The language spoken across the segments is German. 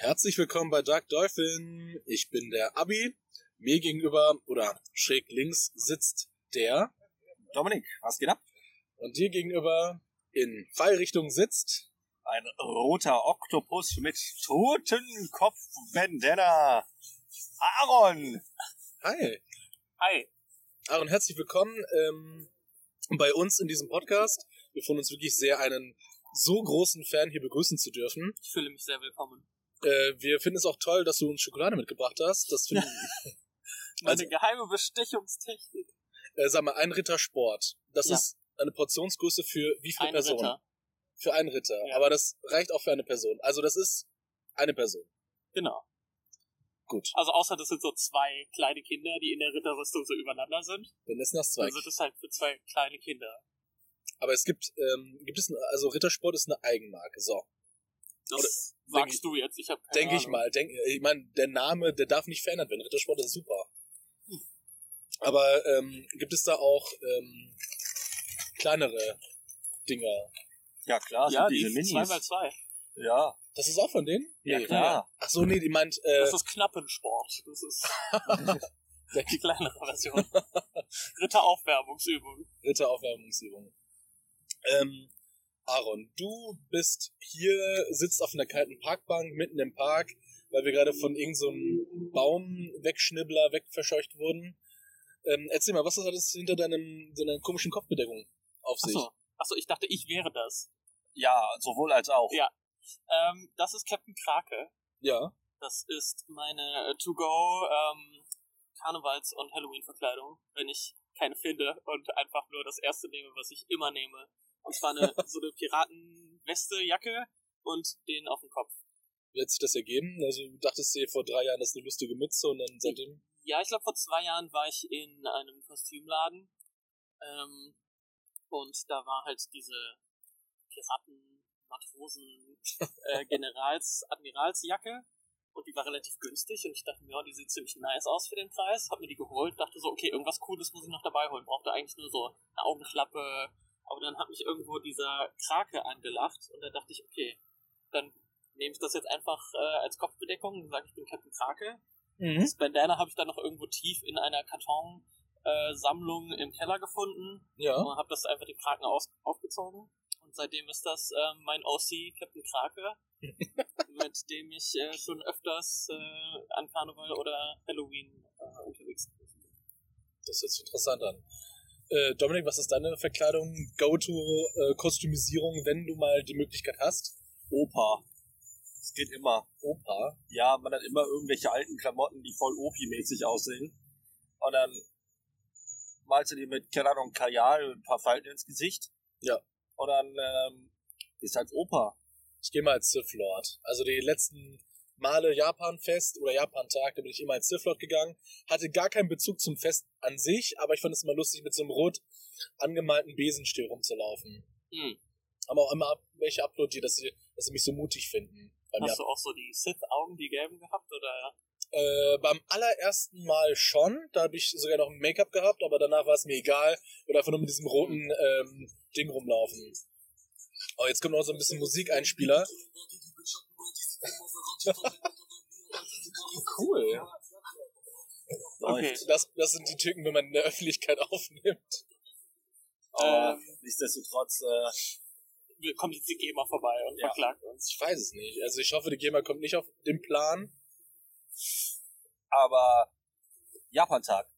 Herzlich willkommen bei Dark Dolphin. Ich bin der Abi. Mir gegenüber oder schräg links sitzt der Dominik, was geht ab? und dir gegenüber in Pfeilrichtung sitzt Ein roter Oktopus mit Totenkopf-Bandana. Aaron! Hi. Hi. Aaron, herzlich willkommen ähm, bei uns in diesem Podcast. Wir freuen uns wirklich sehr, einen so großen Fan hier begrüßen zu dürfen. Ich fühle mich sehr willkommen. Äh, wir finden es auch toll, dass du uns Schokolade mitgebracht hast. Das finden, Meine Also- geheime Bestechungstechnik. äh, sag mal, ein Rittersport. Das Ja. ist eine Portionsgröße für wie viele Ein Personen? Ritter. Für einen Ritter. Ja. Aber das reicht auch für eine Person. Also das ist eine Person. Genau. Gut. Also außer das sind so zwei kleine Kinder, die in der Ritterrüstung so übereinander sind. Dann ist das zwei. Dann sind es halt für zwei kleine Kinder. Aber es gibt, ähm, gibt es, eine, also Rittersport ist eine Eigenmarke. So, Das Oder- sagst du jetzt. Ich habe keine denke ich mal. Denk, ich meine, der Name, der darf nicht verändert werden. Rittersport ist super. Aber ähm, gibt es da auch ähm, kleinere Dinger? Ja klar, Ja, diese Minis. 2x2. Ja, Das ist auch von denen? ja Nee. klar. Ach so, nee, die meint, äh, Das ist Knappensport. Das ist die kleinere Version. Ritteraufwärmungsübung. Ritteraufwärmungsübung. Ähm, Aaron, du bist hier, sitzt auf einer kalten Parkbank mitten im Park, weil wir gerade von irgendeinem so einem Baumwegschnibbler wegverscheucht wurden. Ähm, erzähl mal, was hat das hinter deinem, deiner komischen Kopfbedeckung auf sich? Achso. Achso, ich dachte, ich wäre das. Ja, sowohl als auch. Ja. Ähm, das ist Captain Krake. Ja. Das ist meine To-Go ähm, Karnevals- und Halloween-Verkleidung, wenn ich keine finde und einfach nur das erste nehme, was ich immer nehme. Und zwar eine, so eine Piratenweste, Jacke und den auf dem Kopf. Wie hat sich das ergeben? Also du dachtest dir vor drei Jahren, das ist eine lustige Mütze und dann seitdem. Ja, ich glaube, vor zwei Jahren war ich in einem Kostümladen ähm, und da war halt diese Piraten, Matrosen, äh, Generals, Admiralsjacke und die war relativ günstig und ich dachte mir, ja, die sieht ziemlich nice aus für den Preis, hab mir die geholt, dachte so, okay, irgendwas Cooles muss ich noch dabei holen, brauchte eigentlich nur so eine Augenklappe, aber dann hat mich irgendwo dieser Krake angelacht und da dachte ich, okay, dann nehme ich das jetzt einfach äh, als Kopfbedeckung und sage, ich bin Captain Krake Mhm. das Bandana habe ich dann noch irgendwo tief in einer Karton-Sammlung im Keller gefunden Ja. und habe das einfach den Kraken aus aufgezogen. Und seitdem ist das ähm, mein OC Captain Krake, mit dem ich äh, schon öfters äh, an Karneval oder Halloween äh, unterwegs bin. Das hört sich interessant an. Äh, Dominik, was ist deine Verkleidung, Go-To-Kostümisierung, wenn du mal die Möglichkeit hast? Opa. Es geht immer. Opa. Ja, man hat immer irgendwelche alten Klamotten, die voll Opi-mäßig aussehen. Und dann malst du dir mit, keine Ahnung, Kajal ein paar Falten ins Gesicht. Ja. Und dann ähm, ist halt Opa. Ich gehe mal als Sith Lord. Also die letzten Male Japan-Fest oder Japan-Tag, da bin ich immer Sith Lord gegangen. Hatte gar keinen Bezug zum Fest an sich, aber ich fand es immer lustig, mit so einem rot angemalten Besenstiel rumzulaufen. Hm. Haben auch immer welche uploadet, dass sie, dass sie mich so mutig finden. Hast du auch so die Sith-Augen, die gelben gehabt? Oder Äh, beim allerersten Mal schon. Da habe ich sogar noch ein Make-up gehabt, aber danach war es mir egal. Oder einfach nur mit diesem roten ähm, Ding rumlaufen. Oh, jetzt kommt noch so ein bisschen Musikeinspieler. Cool. Okay. Das, das sind die Tücken, wenn man in der Öffentlichkeit aufnimmt. Aber Ähm. nichtsdestotrotz, äh, kommt jetzt die GEMA vorbei und Ja. verklagt uns? Ich weiß es nicht. Also ich hoffe, die GEMA kommt nicht auf den Plan. aber Japan-Tag.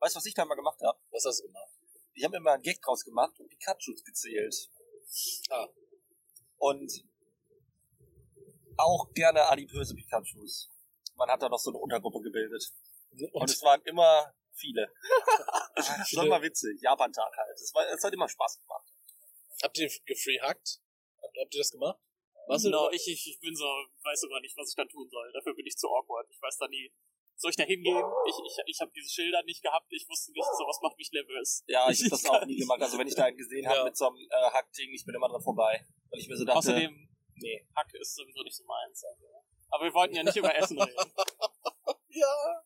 Weißt du, was ich da mal gemacht habe? Was hast du gemacht? Ich habe mal einen Gag draus gemacht und Pikachus gezählt. Ah, Und auch gerne adipöse Pikachus. Man hat da noch so eine Untergruppe gebildet. Und und es waren immer viele. das war immer witzig. Japan-Tag halt. Es, war, es hat immer Spaß gemacht. habt ihr gefreehackt? Habt, habt ihr das gemacht? Was no, ich, ich, ich bin so, weiß sogar nicht, was ich dann tun soll. Dafür bin ich zu awkward. Ich weiß da nie. Soll ich da hingehen? Ich, ich, ich habe diese Schilder nicht gehabt. Ich wusste nicht, sowas macht mich nervös. Ja, ich habe das auch nie gemacht. Also wenn ich da einen gesehen habe Ja. mit so einem äh, Hackding, ich bin immer dran vorbei. Und ich mir so dachte, Außerdem, nee. Hack ist sowieso nicht so meins. Also. Aber wir wollten ja nicht über Essen reden. Ja.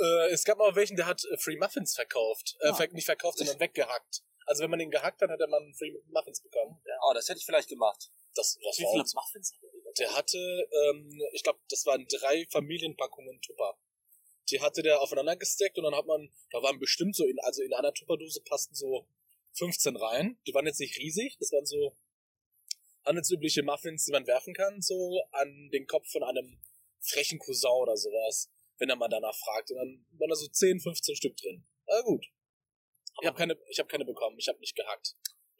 Äh, es gab mal welchen, der hat äh, Free Muffins verkauft. Äh, Ah. ver nicht verkauft, sondern weggehackt. Also wenn man den gehackt hat, hat er man Free Muffins bekommen. Oh, das hätte ich vielleicht gemacht. Das, das Wie viele uns. Muffins hat er Der hatte, ähm, ich glaube, das waren drei Familienpackungen Tupper. Die hatte der aufeinander gesteckt und dann hat man, da waren bestimmt so in, also in einer Tupperdose passten so 15 rein. Die waren jetzt nicht riesig, das waren so handelsübliche Muffins, die man werfen kann, so an den Kopf von einem frechen Cousin oder sowas, wenn er mal danach fragt. Und dann waren da so 10, 15 Stück drin. Aber gut. Ich habe keine, ich hab keine bekommen, ich habe nicht gehackt.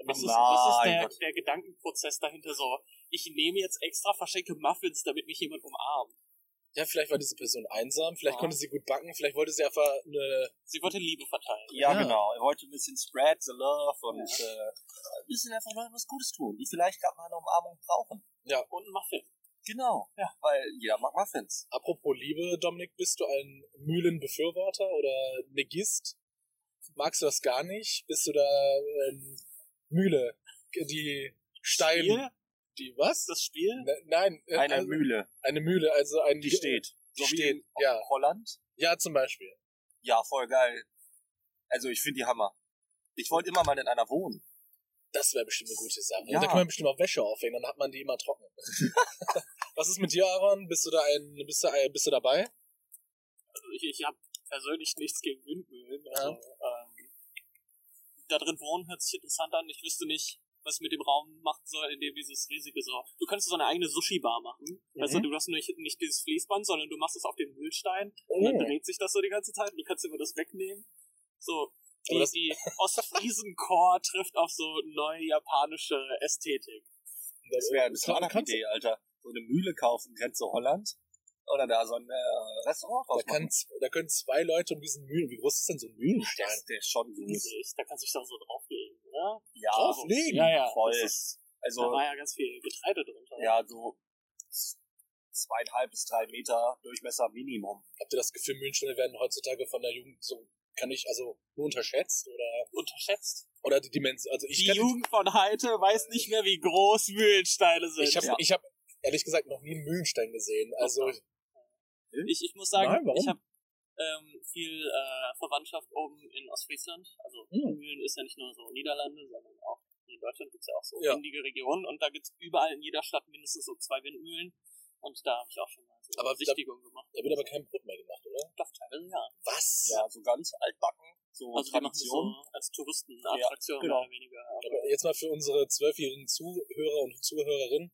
Was ist, was ist der, der Gedankenprozess dahinter so? Ich nehme jetzt extra verschenke Muffins, damit mich jemand umarmt. Ja, vielleicht war diese Person einsam, vielleicht Ja. konnte sie gut backen, vielleicht wollte sie einfach eine. Sie wollte Liebe verteilen. Ja, Ja. genau. Er wollte ein bisschen spread the love und äh, ein bisschen einfach Leuten was Gutes tun, die vielleicht gerade mal eine Umarmung brauchen. Und ein Muffin. Genau. Ja. Weil jeder mag Muffins. Apropos Liebe, Dominik, bist du ein Mühlenbefürworter oder Negist? Magst du das gar nicht? Bist du da ähm, Mühle? Die Stein. Die was? Das Spiel? Ne- Nein, äh, Eine also, Mühle, eine Mühle, also ein die steht. Die So wie steht, in ja. Holland. Ja, zum Beispiel. Ja, voll geil. Also ich finde die Hammer. Ich wollte immer mal in einer wohnen. Das wäre bestimmt eine gute Sache. Ja. Da kann man bestimmt auch Wäsche aufhängen, dann hat man die immer trocken. Was ist mit dir, Aaron? Bist du da ein, bist du, ein- bist du dabei? Also ich, ich habe persönlich nichts gegen Windmühlen. Also, ähm, da drin wohnen hört sich interessant an. Ich wüsste nicht, was mit dem Raum machen soll, in dem dieses riesige so. Du könntest so eine eigene Sushi-Bar machen. Also du hast nicht, nicht dieses Fließband, sondern du machst es auf dem Mühlstein und dann dreht sich das so die ganze Zeit und du kannst immer das wegnehmen. So, die, das- die Ostfriesen-Core trifft auf so neue japanische Ästhetik. Das wäre eine Das kann- kannst- Idee, Alter. So eine Mühle kaufen, du Holland? Oder da so ein äh, Restaurant Da, draus kann, machen. z- da können zwei Leute um diesen Mühlen. Wie groß ist denn so ein Mühlenstein? Der ist, der ist schon. Riesig. Da kannst du dich doch so drauflegen, oder? Ja, Drauflegen? Ja, ja. voll. Ist, also da war ja ganz viel Getreide drunter. ja, so zweieinhalb bis drei Meter Durchmesser Minimum. Habt ihr das Gefühl, Mühlensteine werden heutzutage von der Jugend so, kann ich, also nur unterschätzt oder, Unterschätzt. oder die Dimension, also ich Die Jugend von heute weiß nicht mehr, wie groß Mühlensteine sind. ich habe, Ja. ich habe ehrlich gesagt noch nie einen Mühlenstein gesehen. Also, ich, ich muss sagen, Nein, ich habe ähm, viel äh, Verwandtschaft oben in Ostfriesland. Also Hm. Mühlen ist ja nicht nur so Niederlande, sondern auch in Deutschland gibt's ja auch so Ja. windige Regionen und da gibt's überall in jeder Stadt mindestens so zwei Windmühlen. Und da habe ich auch schon mal so Aber da- Sichtigung gemacht. da wird aber kein Brot mehr gemacht, oder? Doch, teilweise ja. Was? Ja, so ganz altbacken, so Also Tradition. so als Touristenattraktion genau. mehr oder weniger. Aber Aber jetzt mal für unsere zwölfjährigen Zuhörer und Zuhörerinnen.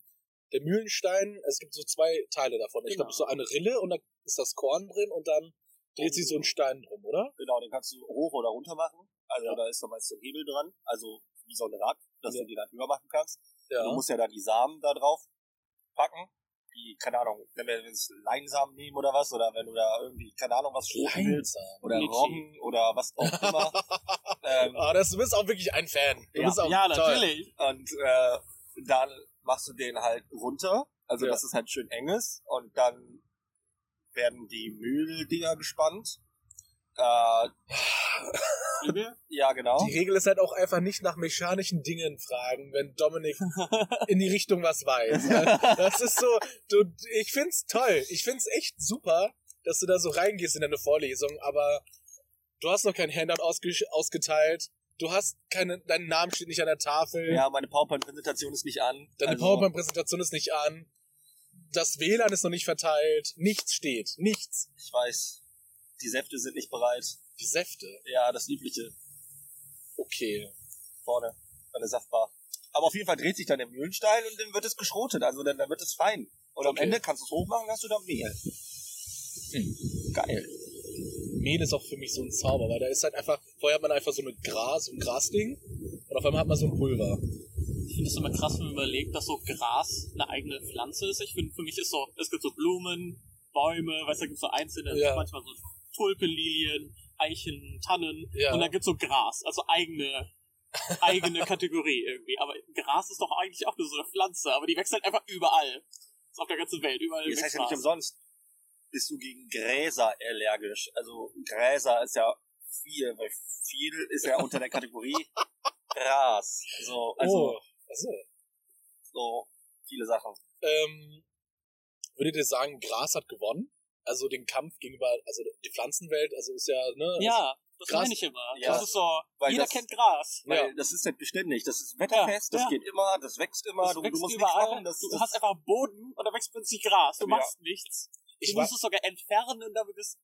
Der Mühlenstein, es gibt so zwei Teile davon. Ich Genau. glaube, so eine Rille und da ist das Korn drin und dann dreht sich so ein Stein drum, oder? Genau, den kannst du hoch oder runter machen. Also Ja. da ist nochmal so ein Hebel dran, also wie so ein Rad, dass Ja. du die dann höher machen kannst. Ja. Du musst ja dann die Samen da drauf packen. Die, keine Ahnung, wenn wir jetzt Leinsamen nehmen oder was, oder wenn du da irgendwie, keine Ahnung, was schlucken willst, oder. Roggen oder was auch immer. ähm, Ah, das, du bist auch wirklich ein Fan. Du Ja. bist auch ja, toll. natürlich. und äh, dann machst du den halt runter, also Ja. dass es halt schön eng ist, und dann werden die Mühldinger gespannt. Äh, ja, genau. Die Regel ist halt auch einfach nicht nach mechanischen Dingen fragen, wenn Dominik in die Richtung was weiß. Das ist so, du, ich find's toll. Ich find's echt super, dass du da so reingehst in deine Vorlesung, aber du hast noch kein Handout ausge ausgeteilt. Du hast keine, dein Name steht nicht an der Tafel. Ja, meine PowerPoint-Präsentation ist nicht an. Deine Also, PowerPoint-Präsentation ist nicht an. Das WLAN ist noch nicht verteilt. Nichts steht. Nichts. Ich weiß, die Säfte sind nicht bereit. Die Säfte. Ja, das Liebliche Okay. vorne an der Saftbar. Aber auf jeden Fall dreht sich dann der Mühlenstein und dann wird es geschrotet, also dann, dann wird es fein. Und am Okay. Ende kannst du es hochmachen, hast du da Mehl. Geil. Mehl ist auch für mich so ein Zauber, weil da ist halt einfach, vorher hat man einfach so eine Gras, so ein Grasding und auf einmal hat man so ein Pulver. Ich finde es immer krass, wenn man überlegt, dass so Gras eine eigene Pflanze ist. Ich finde, für mich ist so, es gibt so Blumen, Bäume, weißt du, da gibt so einzelne, Ja. manchmal so Tulpen, Lilien, Eichen, Tannen. Ja. Und dann gibt's so Gras, also eigene, eigene Kategorie irgendwie. Aber Gras ist doch eigentlich auch nur so eine Pflanze, aber die wächst halt einfach überall. Ist auf der ganzen Welt, überall Das wächst heißt ja nicht umsonst, bist du gegen Gräser allergisch. Also Gräser ist ja viel, weil viel ist ja unter der Kategorie Gras. So, also oh, also, so viele Sachen. ähm, würdet ihr sagen, Gras hat gewonnen? Also den Kampf gegenüber, also die Pflanzenwelt, also ist ja, ne? Ja, Das Gras- meine ich immer. Ja. Das ist so, Weil jeder das- kennt Gras. Weil Ja. das ist halt beständig. Das ist wetterfest, Ja, das ja. geht immer, das wächst immer, Das du, du wächst musst überall. machen. Das, du das, hast einfach Boden und da wächst plötzlich Gras. Du Ja. machst nichts. Ich, Du musst es sogar entfernen, damit es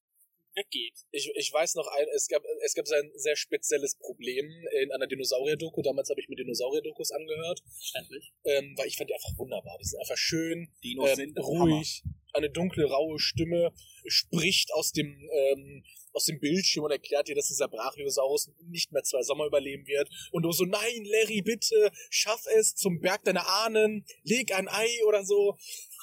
weggeht. ich, ich weiß noch, ein, es gab, es gab so ein sehr spezielles Problem in einer Dinosaurier-Doku. Damals habe ich mir Dinosaurier-Dokus angehört, Verständlich. ähm, weil ich fand die einfach wunderbar. Die sind einfach schön, Dinos ähm, sind ruhig, eine dunkle, raue Stimme spricht aus dem, ähm, aus dem Bildschirm und erklärt dir, dass dieser Brachiosaurus nicht mehr zwei Sommer überleben wird. Und du so, nein, Larry, bitte, schaff es zum Berg deiner Ahnen, leg ein Ei oder so.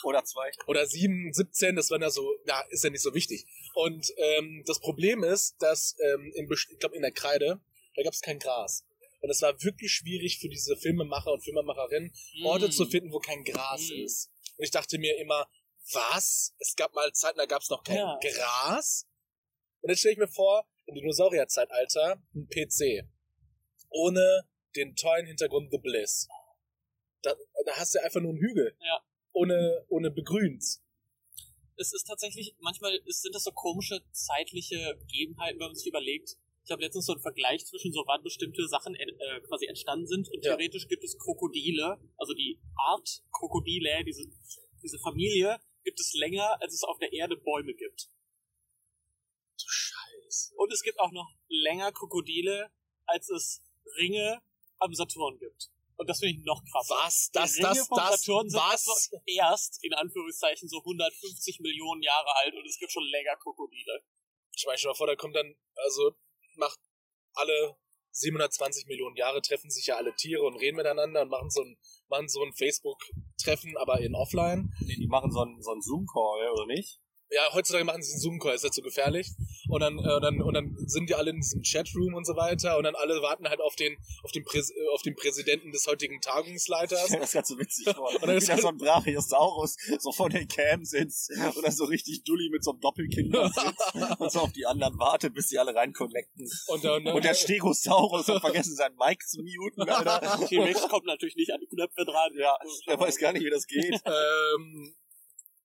Oder zwei. Oder sieben, 17, das war ja so, ja, ist ja nicht so wichtig. Und ähm, das Problem ist, dass, ähm, in, ich glaube, in der Kreide, da gab es kein Gras. Und es war wirklich schwierig für diese Filmemacher und Filmemacherinnen, Orte Mm. zu finden, wo kein Gras Mm. ist. Und ich dachte mir immer, was? Es gab mal Zeiten, da gab es noch kein Ja. Gras. Und jetzt stelle ich mir vor, im Dinosaurierzeitalter ein PC. Ohne den tollen Hintergrund The Bliss. Da, da hast du einfach nur einen Hügel. Ja. Ohne, ohne begrünt. es ist tatsächlich, manchmal sind das so komische zeitliche Gegebenheiten, wenn man sich überlegt. Ich habe letztens so einen Vergleich zwischen so wann bestimmte Sachen äh, quasi entstanden sind und Ja. theoretisch gibt es Krokodile, also die Art Krokodile, diese, diese Familie gibt es länger, als es auf der Erde Bäume gibt. Du Scheiße. Und es gibt auch noch länger Krokodile, als es Ringe am Saturn gibt. Und das finde ich noch krasser. Was? Das, die Ringe das, vom das, Saturn sind was? erst so erst, in Anführungszeichen, so 150 Millionen Jahre alt und es gibt schon länger Krokodile. Ich meine, schon mal vor, da kommt dann, also, macht alle 720 Millionen Jahre treffen sich ja alle Tiere und reden miteinander und machen so ein, machen so ein Facebook-Treffen, aber in offline. Nee, die machen so einen, so einen Zoom-Call, oder nicht? Ja, heutzutage machen sie einen Zoom-Call, ist ja zu gefährlich. Und dann, äh, dann, und dann sind die alle in diesem Chatroom und so weiter und dann alle warten halt auf den, auf den, Präs äh, auf den Präsidenten des heutigen Tagungsleiters. Das ist ganz so witzig vor. Und dann ist Wie da halt- so ein Brachiosaurus so vor der Cam sitzt und dann so richtig dulli mit so einem Doppelkinn da sitzt und so auf die anderen wartet, bis die alle reinconnecten. Und, dann, Und der Stegosaurus hat vergessen, seinen Mic zu muten, Alter. T-Rex kommt natürlich nicht an die Knöpfe dran. Ja, der weiß gar nicht, wie das geht. ähm,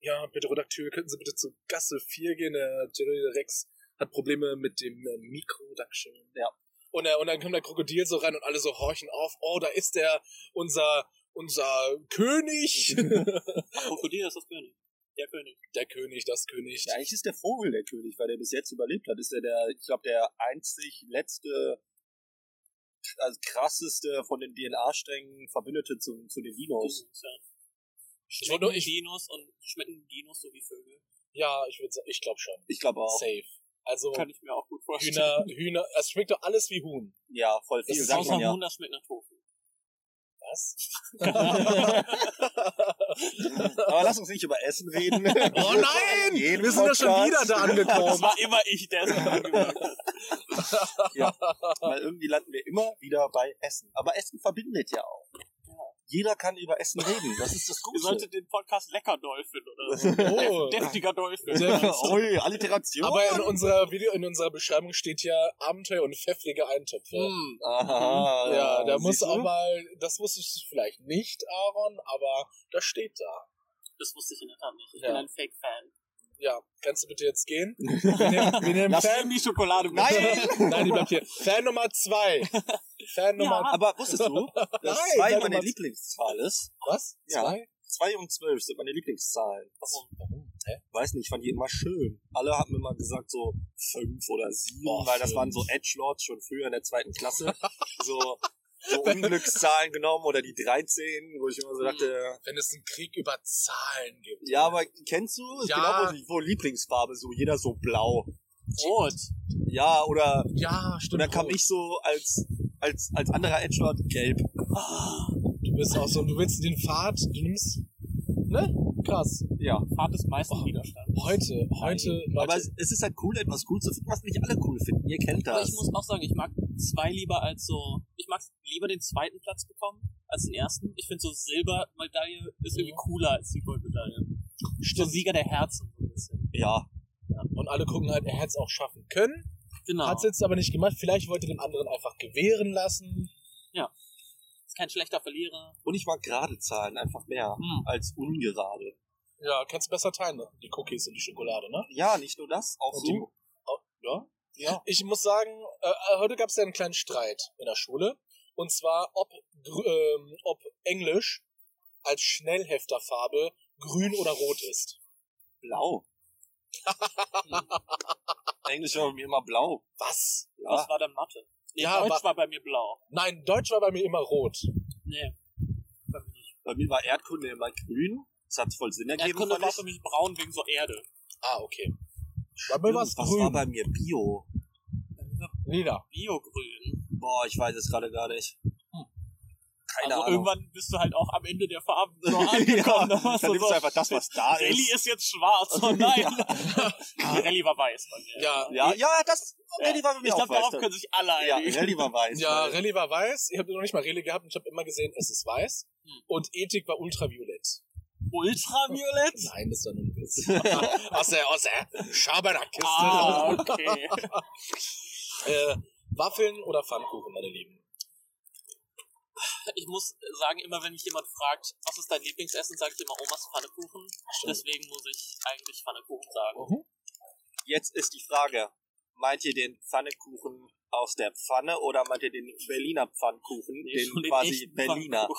ja, bitte Redakteur, könnten Sie bitte zu Gasse 4 gehen? Der Jerry Rex hat Probleme mit dem äh, Mikro. Dankeschön. Ja. Und, äh, und dann kommt der Krokodil so rein und alle so horchen auf. Oh, da ist der, unser, unser König. Krokodil ist das König. Der König. der König, das König. Ja, eigentlich ist der Vogel der König, weil der bis jetzt überlebt hat. Ist der der, ich glaube, der einzig letzte, also krasseste von den DNA-Strängen Verbündete zu, zu den Dinos. Dinos, ja. Ich wollte nur, Schmecken ich, Dinos und schmecken Dinos so wie Vögel. ja, ich würde ich glaube schon. Ich glaube auch. Safe. Also, Kann ich mir auch gut vorstellen. Hühner, Hühner, es schmeckt doch alles wie Huhn. Ja, voll viel, Das ist Außer ja. Huhn, das schmeckt nach Tofu. Was? Aber lass uns nicht über Essen reden. Oh nein! Jeden Wir sind ja schon Podcast. wieder da Das angekommen. war immer ich, der es. Ja, weil irgendwie landen wir immer wieder bei Essen. Aber Essen verbindet ja auch. Jeder kann über Essen reden. Das ist das Ihr Gute. solltet den Podcast Lecker Dolphin oder so. Oh. Def- Deftiger Dolphin. Alliteration. Aber in unserer Video, in unserer Beschreibung steht ja Abenteuer und pfeffrige Eintöpfe. Hm. Aha. Ja, da muss auch mal, das wusste ich vielleicht nicht, Aaron, aber das steht da. Das wusste ich in der Tat nicht. Ich Ja. bin ein Fake-Fan. Ja, kannst du bitte jetzt gehen? Wir nehmen, wir nehmen Lass Fan, die Schokolade. Nein! Nein, die bleibt hier. Fan Nummer zwei. Fan Nummer, Aber wusstest du, dass Nein, zwei meine Lieblingszahl ist? was? Ja. Zwei? Zwei und zwölf sind meine Lieblingszahlen. Warum? Warum? Hä? Weiß nicht, ich fand die immer schön. Alle haben immer gesagt so fünf oder sieben, Boah, weil das fünf. waren so Edgelords schon früher in der zweiten Klasse. so, so Unglückszahlen genommen oder die 13, wo ich immer so dachte, Wenn es einen Krieg über Zahlen gibt. ja, aber kennst du? Ja. Genau, wo, wo Lieblingsfarbe, so jeder so blau. Rot. Ja, oder, Ja, und stimmt. dann kam Rot. ich so als, als, als anderer Edgelord gelb. Du bist auch so, du willst den Pfad, du nimmst, ne? Krass. Ja. Fahrt des meisten Oh. Widerstands. Heute, heute, Leute, Aber es, ist halt cool, etwas cool zu finden, was nicht alle cool finden. Ihr kennt Aber das. ich muss auch sagen, ich mag zwei lieber als so. Ich mag lieber den zweiten Platz bekommen als den ersten. Ich finde so Silbermedaille ist irgendwie cooler als die Goldmedaille. So Sieger der Herzen so ein bisschen. ja. und alle gucken halt, er hätte es auch schaffen können. Genau. Hat es jetzt aber nicht gemacht. Vielleicht wollte den anderen einfach gewähren lassen. Kein schlechter Verlierer. Und ich mag gerade Zahlen einfach mehr Hm. als ungerade. Ja, kannst du besser teilen, ne? Die Cookies und die Schokolade, ne? Ja, nicht nur das, auch Und so. die- Oh, ja? Ja. Ich muss sagen, äh, heute gab es ja einen kleinen Streit in der Schule. Und zwar, ob, ähm, ob Englisch als Schnellhefterfarbe grün oder rot ist. Blau. Englisch war bei mir immer blau. Was? Ja. Was war dann Mathe? Nee, Ja, Deutsch war bei mir blau. Nein, Deutsch war bei mir immer rot. Nee. Bei mir nicht. Bei mir war Erdkunde immer grün. Das hat voll Sinn ergeben. Erdkunde war für mich braun wegen so Erde. Ah, okay. Bei mir war es Was war bei grün. mir Bio? Lila. Biogrün. Boah, ich weiß es gerade gar nicht. Keine also Ahnung. irgendwann bist du halt auch am Ende der Farben so ja, angekommen. ne? dann So- nimmst du einfach das, was da ist. ist jetzt schwarz. Oh nein. Rallye war weiß. Ja, Ja, ja, das Rallye war bei mir Ich glaube, darauf können sich alle ja, einigen. Rallye war weiß. ja, Rallye war weiß. Ich habe noch nicht mal Rallye gehabt und ich habe immer gesehen, es ist weiß. Hm. Und Ethik war ultraviolett. Ultraviolett? Nein, das ist doch nur ein Witz. aus der, aus der Schabernack-Kiste. Ah, okay. Äh, Waffeln oder Pfannkuchen, meine Lieben? Ich muss sagen, immer wenn mich jemand fragt, was ist dein Lieblingsessen, sage ich immer Omas Pfannekuchen. Deswegen muss ich eigentlich Pfannekuchen sagen. Mhm. Jetzt ist die Frage, meint ihr den Pfannekuchen aus der Pfanne oder meint ihr den Berliner Pfannkuchen, Nee, den den quasi Berliner?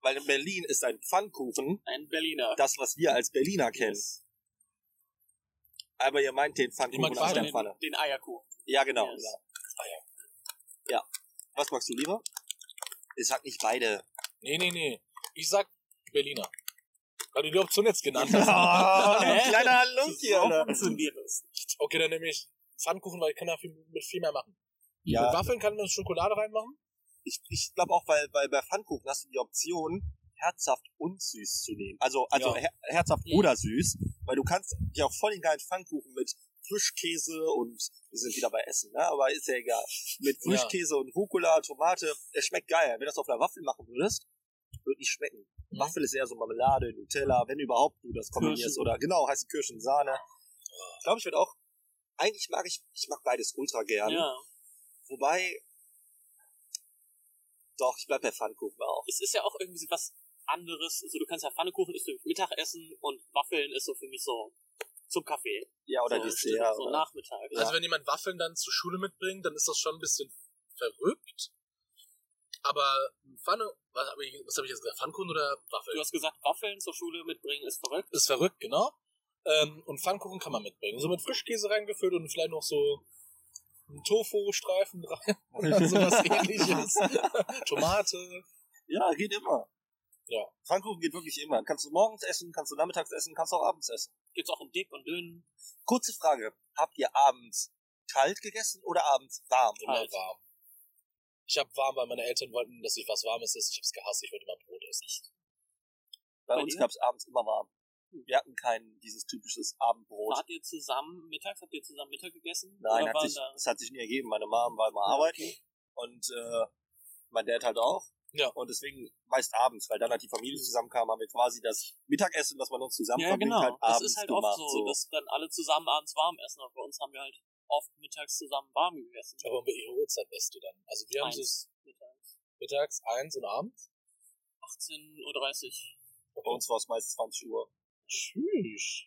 Weil in Berlin ist ein Pfannkuchen Ein Berliner. das, was wir als Berliner kennen. Yes. Aber ihr meint den Pfannkuchen aus der Pfanne. Den, den Eierkuchen. Ja, genau. Yes. Ja. Was magst du lieber? Ich sag nicht beide. Nee, nee, nee. Ich sag Berliner. Weil du die Option jetzt genannt hast. Hä? kleiner Halunk hier. Okay, dann nehme ich Pfannkuchen, weil ich kann da viel, mit viel mehr machen. Mit Ja, Waffeln kann man Schokolade reinmachen. ich, ich glaube auch, weil, weil bei Pfannkuchen hast du die Option, herzhaft und süß zu nehmen. Also, also Ja. her herzhaft Mhm. oder süß, weil du kannst dir auch voll den geilen Pfannkuchen mit Frischkäse und wir sind wieder bei Essen, ne? aber ist ja egal. Mit Ja. Frischkäse und Rucola, Tomate, es schmeckt geil. Wenn du das auf einer Waffel machen würdest, würde nicht schmecken. Mhm. Waffel ist eher so Marmelade, Nutella, wenn überhaupt du das kombinierst. Kirschen. Oder genau, heiße Kirschen, Sahne. Ich glaube, ich würde auch, eigentlich mag ich, ich mag beides ultra gern. Ja. Wobei, doch, ich bleib bei Pfannkuchen auch. Es ist ja auch irgendwie so was anderes. Also du kannst ja Pfannekuchen ist für mich Mittagessen und Waffeln ist so für mich so zum Kaffee. Ja, oder so, Dessert. So oder? Nachmittag. Ja. Also wenn jemand Waffeln dann zur Schule mitbringt, dann ist das schon ein bisschen verrückt. Aber Pfanne, was habe ich, was hab ich jetzt gesagt? Pfannkuchen oder Du Waffeln? hast gesagt, Waffeln zur Schule mitbringen ist verrückt. Ist verrückt, genau. Ähm, und Pfannkuchen kann man mitbringen. So mit Frischkäse reingefüllt und vielleicht noch so einen Tofu-Streifen rein oder sowas ähnliches. Tomate. Ja, geht immer. Ja. Pfannkuchen geht wirklich immer. Kannst du morgens essen, kannst du nachmittags essen, kannst du auch abends essen. Gibt's auch in dick und dünn. Kurze Frage. Habt ihr abends kalt gegessen oder abends warm? Immer warm. Ich habe warm, weil meine Eltern wollten, dass ich was Warmes esse. Ich habe es gehasst, ich wollte immer Brot essen. Bei Bei uns dir? gab's abends immer warm. Wir hatten kein dieses typisches Abendbrot. Wart ihr zusammen mittags? Habt ihr zusammen Mittag gegessen? Nein, hat sich, da- das hat sich nie ergeben. Meine Mom war immer Ja, arbeiten okay. und äh, mein Dad halt auch. Ja. Und deswegen meist abends, weil dann halt die Familie zusammenkam, haben wir quasi das Mittagessen, was man uns zusammen Ja, verbringt, genau. halt Das abends ist halt gemacht. oft so, dass dann alle zusammen abends warm essen. Und bei uns haben wir halt oft mittags zusammen warm gegessen. Aber um welche Uhrzeit esst du dann? Also wir haben es mittags. mittags, eins und abends. 18.30 Uhr. Bei uns war es meist 20 Uhr. Tschüss.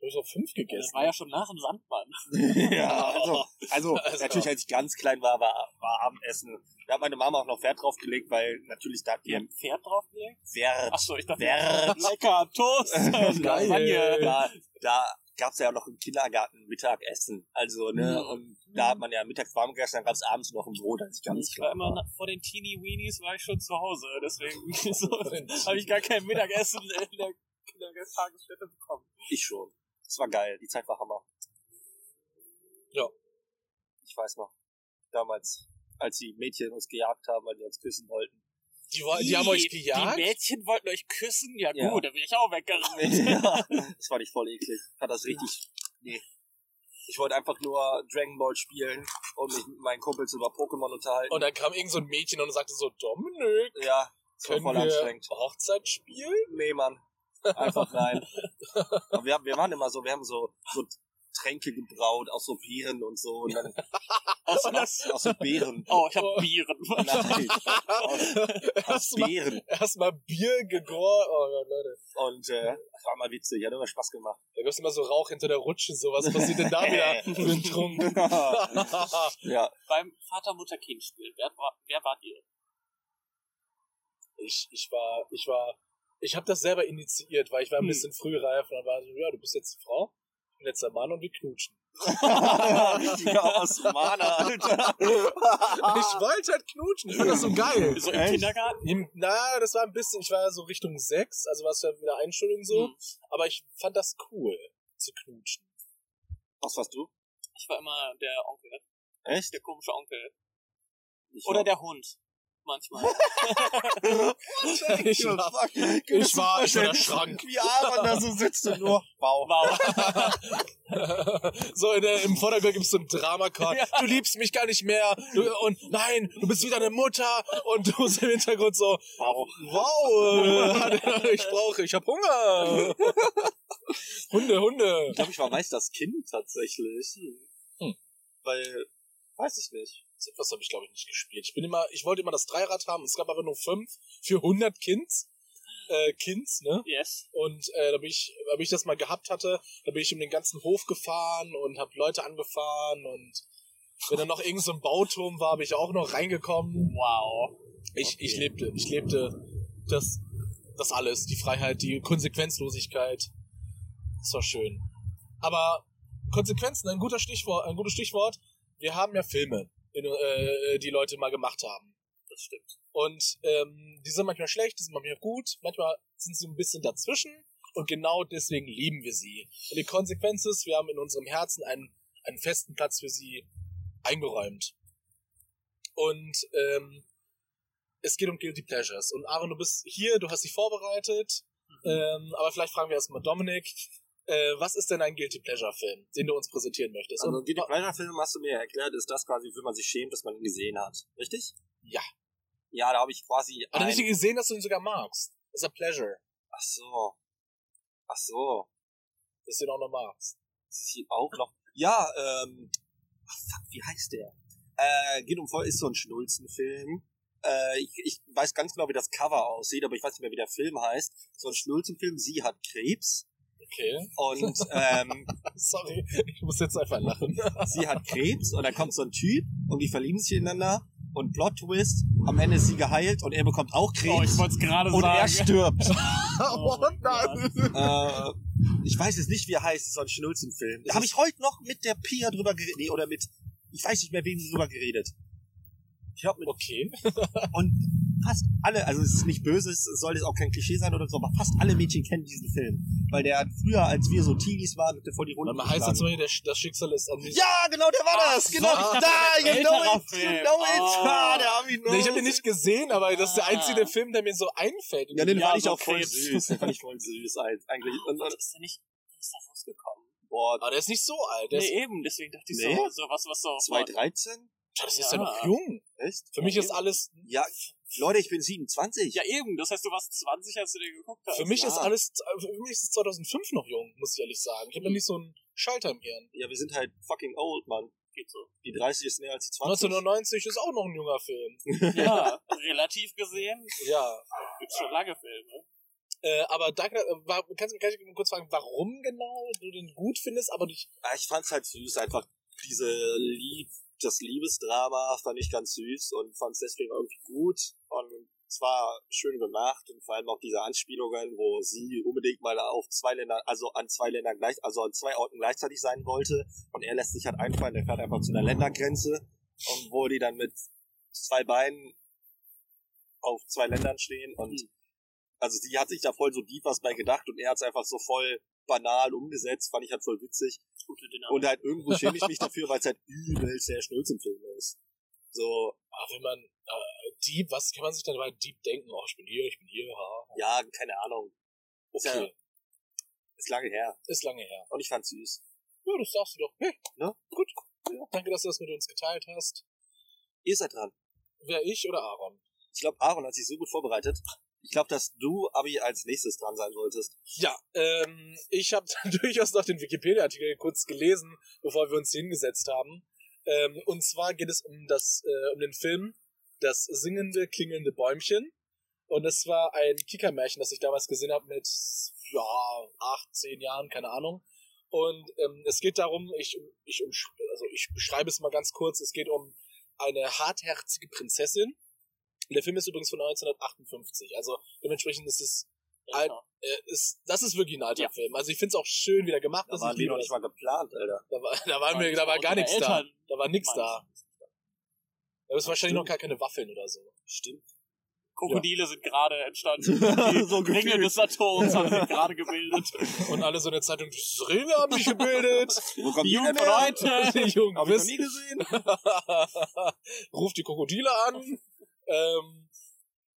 Ich habe so fünf Das gegessen. war ja schon nach dem Sandmann. ja, also, also, Also- natürlich, als ich ganz klein war, war, war Abendessen. Da hat meine Mama auch noch Wert drauf gelegt, weil natürlich da Ihr ihr habt Pferd draufgelegt? Wert, Achso, ich dachte, Wert. lecker, Toast, Geil. Da, da gab's ja noch im Kindergarten Mittagessen. Also, ne, Mhm. und da hat man ja mittags warm gegessen, dann gab's abends noch ein Brot, als ich ganz Ich war klein immer war. na- vor den Teeny Weenies war ich schon zu Hause, deswegen so, habe ich gar kein Mittagessen in der Kindertagesstätte bekommen. Ich schon. Das war geil, die Zeit war Hammer. Ja. Ich weiß noch, damals, als die Mädchen uns gejagt haben, weil die uns küssen wollten. Die, wo- die haben euch Die gejagt? Mädchen wollten euch küssen? Ja Ja. gut, da bin ich auch weggerannt. ja, das war nicht voll eklig. Fand das richtig. Nee. Ich wollte einfach nur Dragon Ball spielen und mich mit meinen Kumpels über Pokémon unterhalten. Und dann kam irgend so ein Mädchen und sagte so, Dominik, ja, das war können voll wir anstrengend. Hochzeit spielen? Nee, Mann. Einfach nein. Aber wir, wir waren immer so, wir haben so, so Tränke gebraut aus so Beeren und so. Und dann Aus Und was? aus so Beeren. Oh, ich hab Oh. Bieren. Nein, aus, aus Erstmal Beeren. erstmal Bier gegoren. Oh Gott, Leute. Und äh, war mal witzig, hat immer Spaß gemacht. Da gibt's immer so Rauch hinter der Rutsche, so. Was passiert denn da wieder für ein Trunk? ja, Beim Vater-Mutter-Kind-Spiel, wer, war- wer wart ihr? ich, ich war, ich war, ich habe das selber initiiert, weil ich war ein Hm. bisschen frühreif und dann war so, ja, du bist jetzt die Frau, ich bin jetzt der Mann und wir knutschen. richtiger Osmaner, Alter. Ich wollte halt knutschen, ich fand das so geil. So im Echt? Kindergarten? Im- Na, das war ein bisschen, ich war so Richtung sechs, also war es ja wieder Einschulung so, Hm. aber ich fand das cool, zu knutschen. Was warst du? Ich war immer der Onkel, Echt? der komische Onkel. Ich Oder der Hund. Manchmal. Ich war, ich war, war der Schrank. Wie Aaron da so sitzt und nur, wow. Wow. so in der, im Vordergrund gibt's so ein drama Ja. Du liebst mich gar nicht mehr. Du, und nein, du bist wieder eine Mutter. Und du bist im Hintergrund so, wow. wow, ich brauche, ich hab Hunger. Hunde, Hunde. Ich glaube, ich war meist das Kind tatsächlich. Hm. Weil, weiß ich nicht. Was habe ich glaube ich nicht gespielt. Ich bin immer, ich wollte immer das Dreirad haben. Es gab aber nur fünf für 100 Kinds. Äh, Kinds, ne? Yes. Und äh, da bin ich, da bin ich das mal gehabt hatte, da bin ich um den ganzen Hof gefahren und habe Leute angefahren und wenn da noch irgend so ein Bauturm war, bin ich auch noch reingekommen. Wow. Ich, Okay. ich lebte, ich lebte das, das alles, die Freiheit, die Konsequenzlosigkeit. Das war schön. Aber Konsequenzen, ein guter Stichwort, ein gutes Stichwort. Wir haben ja Filme, in, äh, die Leute mal gemacht haben. Das stimmt. Und ähm, die sind manchmal schlecht, die sind manchmal gut, manchmal sind sie ein bisschen dazwischen und genau deswegen lieben wir sie. Und die Konsequenz ist, wir haben in unserem Herzen einen, einen festen Platz für sie eingeräumt. Und ähm, es geht um Guilty Pleasures. Und Aaron, du bist hier, du hast dich vorbereitet, ähm, aber vielleicht fragen wir erstmal Dominik, äh, was ist denn ein Guilty Pleasure Film, den du uns präsentieren möchtest? Also, Und- die Pleasure-Film hast du mir erklärt, ist das quasi, wofür man sich schämt, dass man ihn gesehen hat. Richtig? Ja. Ja, da habe ich quasi. Hat er ein- nicht gesehen, dass du ihn sogar magst? Das ist ein Pleasure, Ach so. Ach so. dass du ihn auch noch magst. Das ist hier auch noch. Ja, ähm. Ach, fuck, wie heißt der? Äh, geht um voll ist so ein Schnulzenfilm. Äh, ich, ich weiß ganz genau, wie das Cover aussieht, aber ich weiß nicht mehr, wie der Film heißt. So ein Schnulzenfilm, sie hat Krebs. Okay. Und ähm, Sorry, ich muss jetzt einfach lachen. sie hat Krebs und dann kommt so ein Typ und die verlieben sich ineinander und Plot Twist, am Ende ist sie geheilt und er bekommt auch Oh, Krebs ich wollte es gerade und er sagen. stirbt. Oh mein äh, ich weiß jetzt nicht, wie er heißt, so ein Schnulzenfilm. Da habe ich heute noch mit der Pia drüber geredet, nee, oder mit, ich weiß nicht mehr, wem sie drüber geredet. Ich glaube mit Okay. und fast alle, also es ist nicht böse, es soll jetzt auch kein Klischee sein oder so, aber fast alle Mädchen kennen diesen Film. Weil der hat früher, als wir so Teenies waren, hat der vor die Runde Und man heißt jetzt zum Beispiel, der- das Schicksal ist an mich. Ja, genau, der war Ach das. so, Genau, ich dachte, da, you know it, Film. you know it. Oh. Ah, der hab ich noch. Nee, ich habe ihn nicht gesehen, aber das ist der Ah. einzige Film, der mir so einfällt. Ja, den Ja, fand ich so auch voll süß. Den fand ich voll süß eigentlich. Und, und, ist der nicht? Ist da rausgekommen? boah, aber der ist nicht so alt. Der Nee, ist, eben, deswegen dachte ich Nee? so, so was, was so. 2013? Tja, das ist Ja. ja noch jung. Echt? Für mich ist alles, Ja, Leute, ich bin 27. Ja, eben, das heißt, du warst 20, als du den geguckt hast. für mich ja. ist alles, für mich ist es 2005 noch jung, muss ich ehrlich sagen. Ich habe noch nicht so einen Schalter im Hirn. Ja, wir sind halt fucking old, Mann. Geht so. Die 30 ist näher als die 20. 1990 ist auch noch ein junger Film. Ja, relativ gesehen Ja. gibt's schon lange Filme. Äh, aber da, äh, war, kannst du kann ich kurz fragen, warum genau du den gut findest, aber nicht. Ah, ich fand's halt süß, einfach diese Lieb, das Liebesdrama fand ich ganz süß und fand's deswegen irgendwie gut und zwar schön gemacht und vor allem auch diese Anspielungen, wo sie unbedingt mal auf zwei Länder, also an zwei Ländern gleich, also an zwei Orten gleichzeitig sein wollte und er lässt sich halt einfallen, der fährt einfach zu einer Ländergrenze und wo die dann mit zwei Beinen auf zwei Ländern stehen und Hm. also sie hat sich da voll so deep was bei gedacht und er hat's einfach so voll banal umgesetzt, fand ich halt voll witzig. Und halt irgendwo schäme ich mich dafür, weil es halt übelst der Schnulzenfilm ist. So, Ah, wenn man äh, Deep, was kann man sich dann bei Deep denken? Oh, ich bin hier, ich bin hier, ha. ja, keine Ahnung. Ist, ja, Okay, ist lange her. ist lange her. Und ich fand's süß. Ja, das sagst du doch. Hey, Ne? Gut. Ja, danke, dass du das mit uns geteilt hast. Ihr seid dran. Wer ich oder Aaron? Ich glaube, Aaron hat sich so gut vorbereitet. Ich glaube, dass du, Abi, als nächstes dran sein solltest. Ja, ähm, ich habe durchaus noch den Wikipedia-Artikel kurz gelesen, bevor wir uns hingesetzt haben. Ähm, und zwar geht es um das, äh, um den Film Das singende, klingelnde Bäumchen. Und das war ein Kickermärchen, das ich damals gesehen habe mit, ja, acht, zehn Jahren, keine Ahnung. Und ähm, es geht darum, ich, ich, also ich beschreibe es mal ganz kurz, es geht um eine hartherzige Prinzessin. Der Film ist übrigens von 1958, also dementsprechend ist es alt, äh, ist, das ist wirklich ein alter Ja. Film. Also ich finde es auch schön wieder gemacht. Da dass waren liebe noch nicht das. mal geplant, Alter. Da war, da war, mir, Und da war gar nichts da. Da war nichts da. Da ist wahrscheinlich noch gar keine Waffeln oder so. Stimmt. Krokodile sind gerade entstanden. so Die Ringe des Saturns haben sich gerade gebildet. Und alle so in der Zeitung, Ringe haben sich gebildet. Wo kommt Die her? heute. Die Jungen Hab ich noch nie gesehen. Ruft die Krokodile an. Ähm,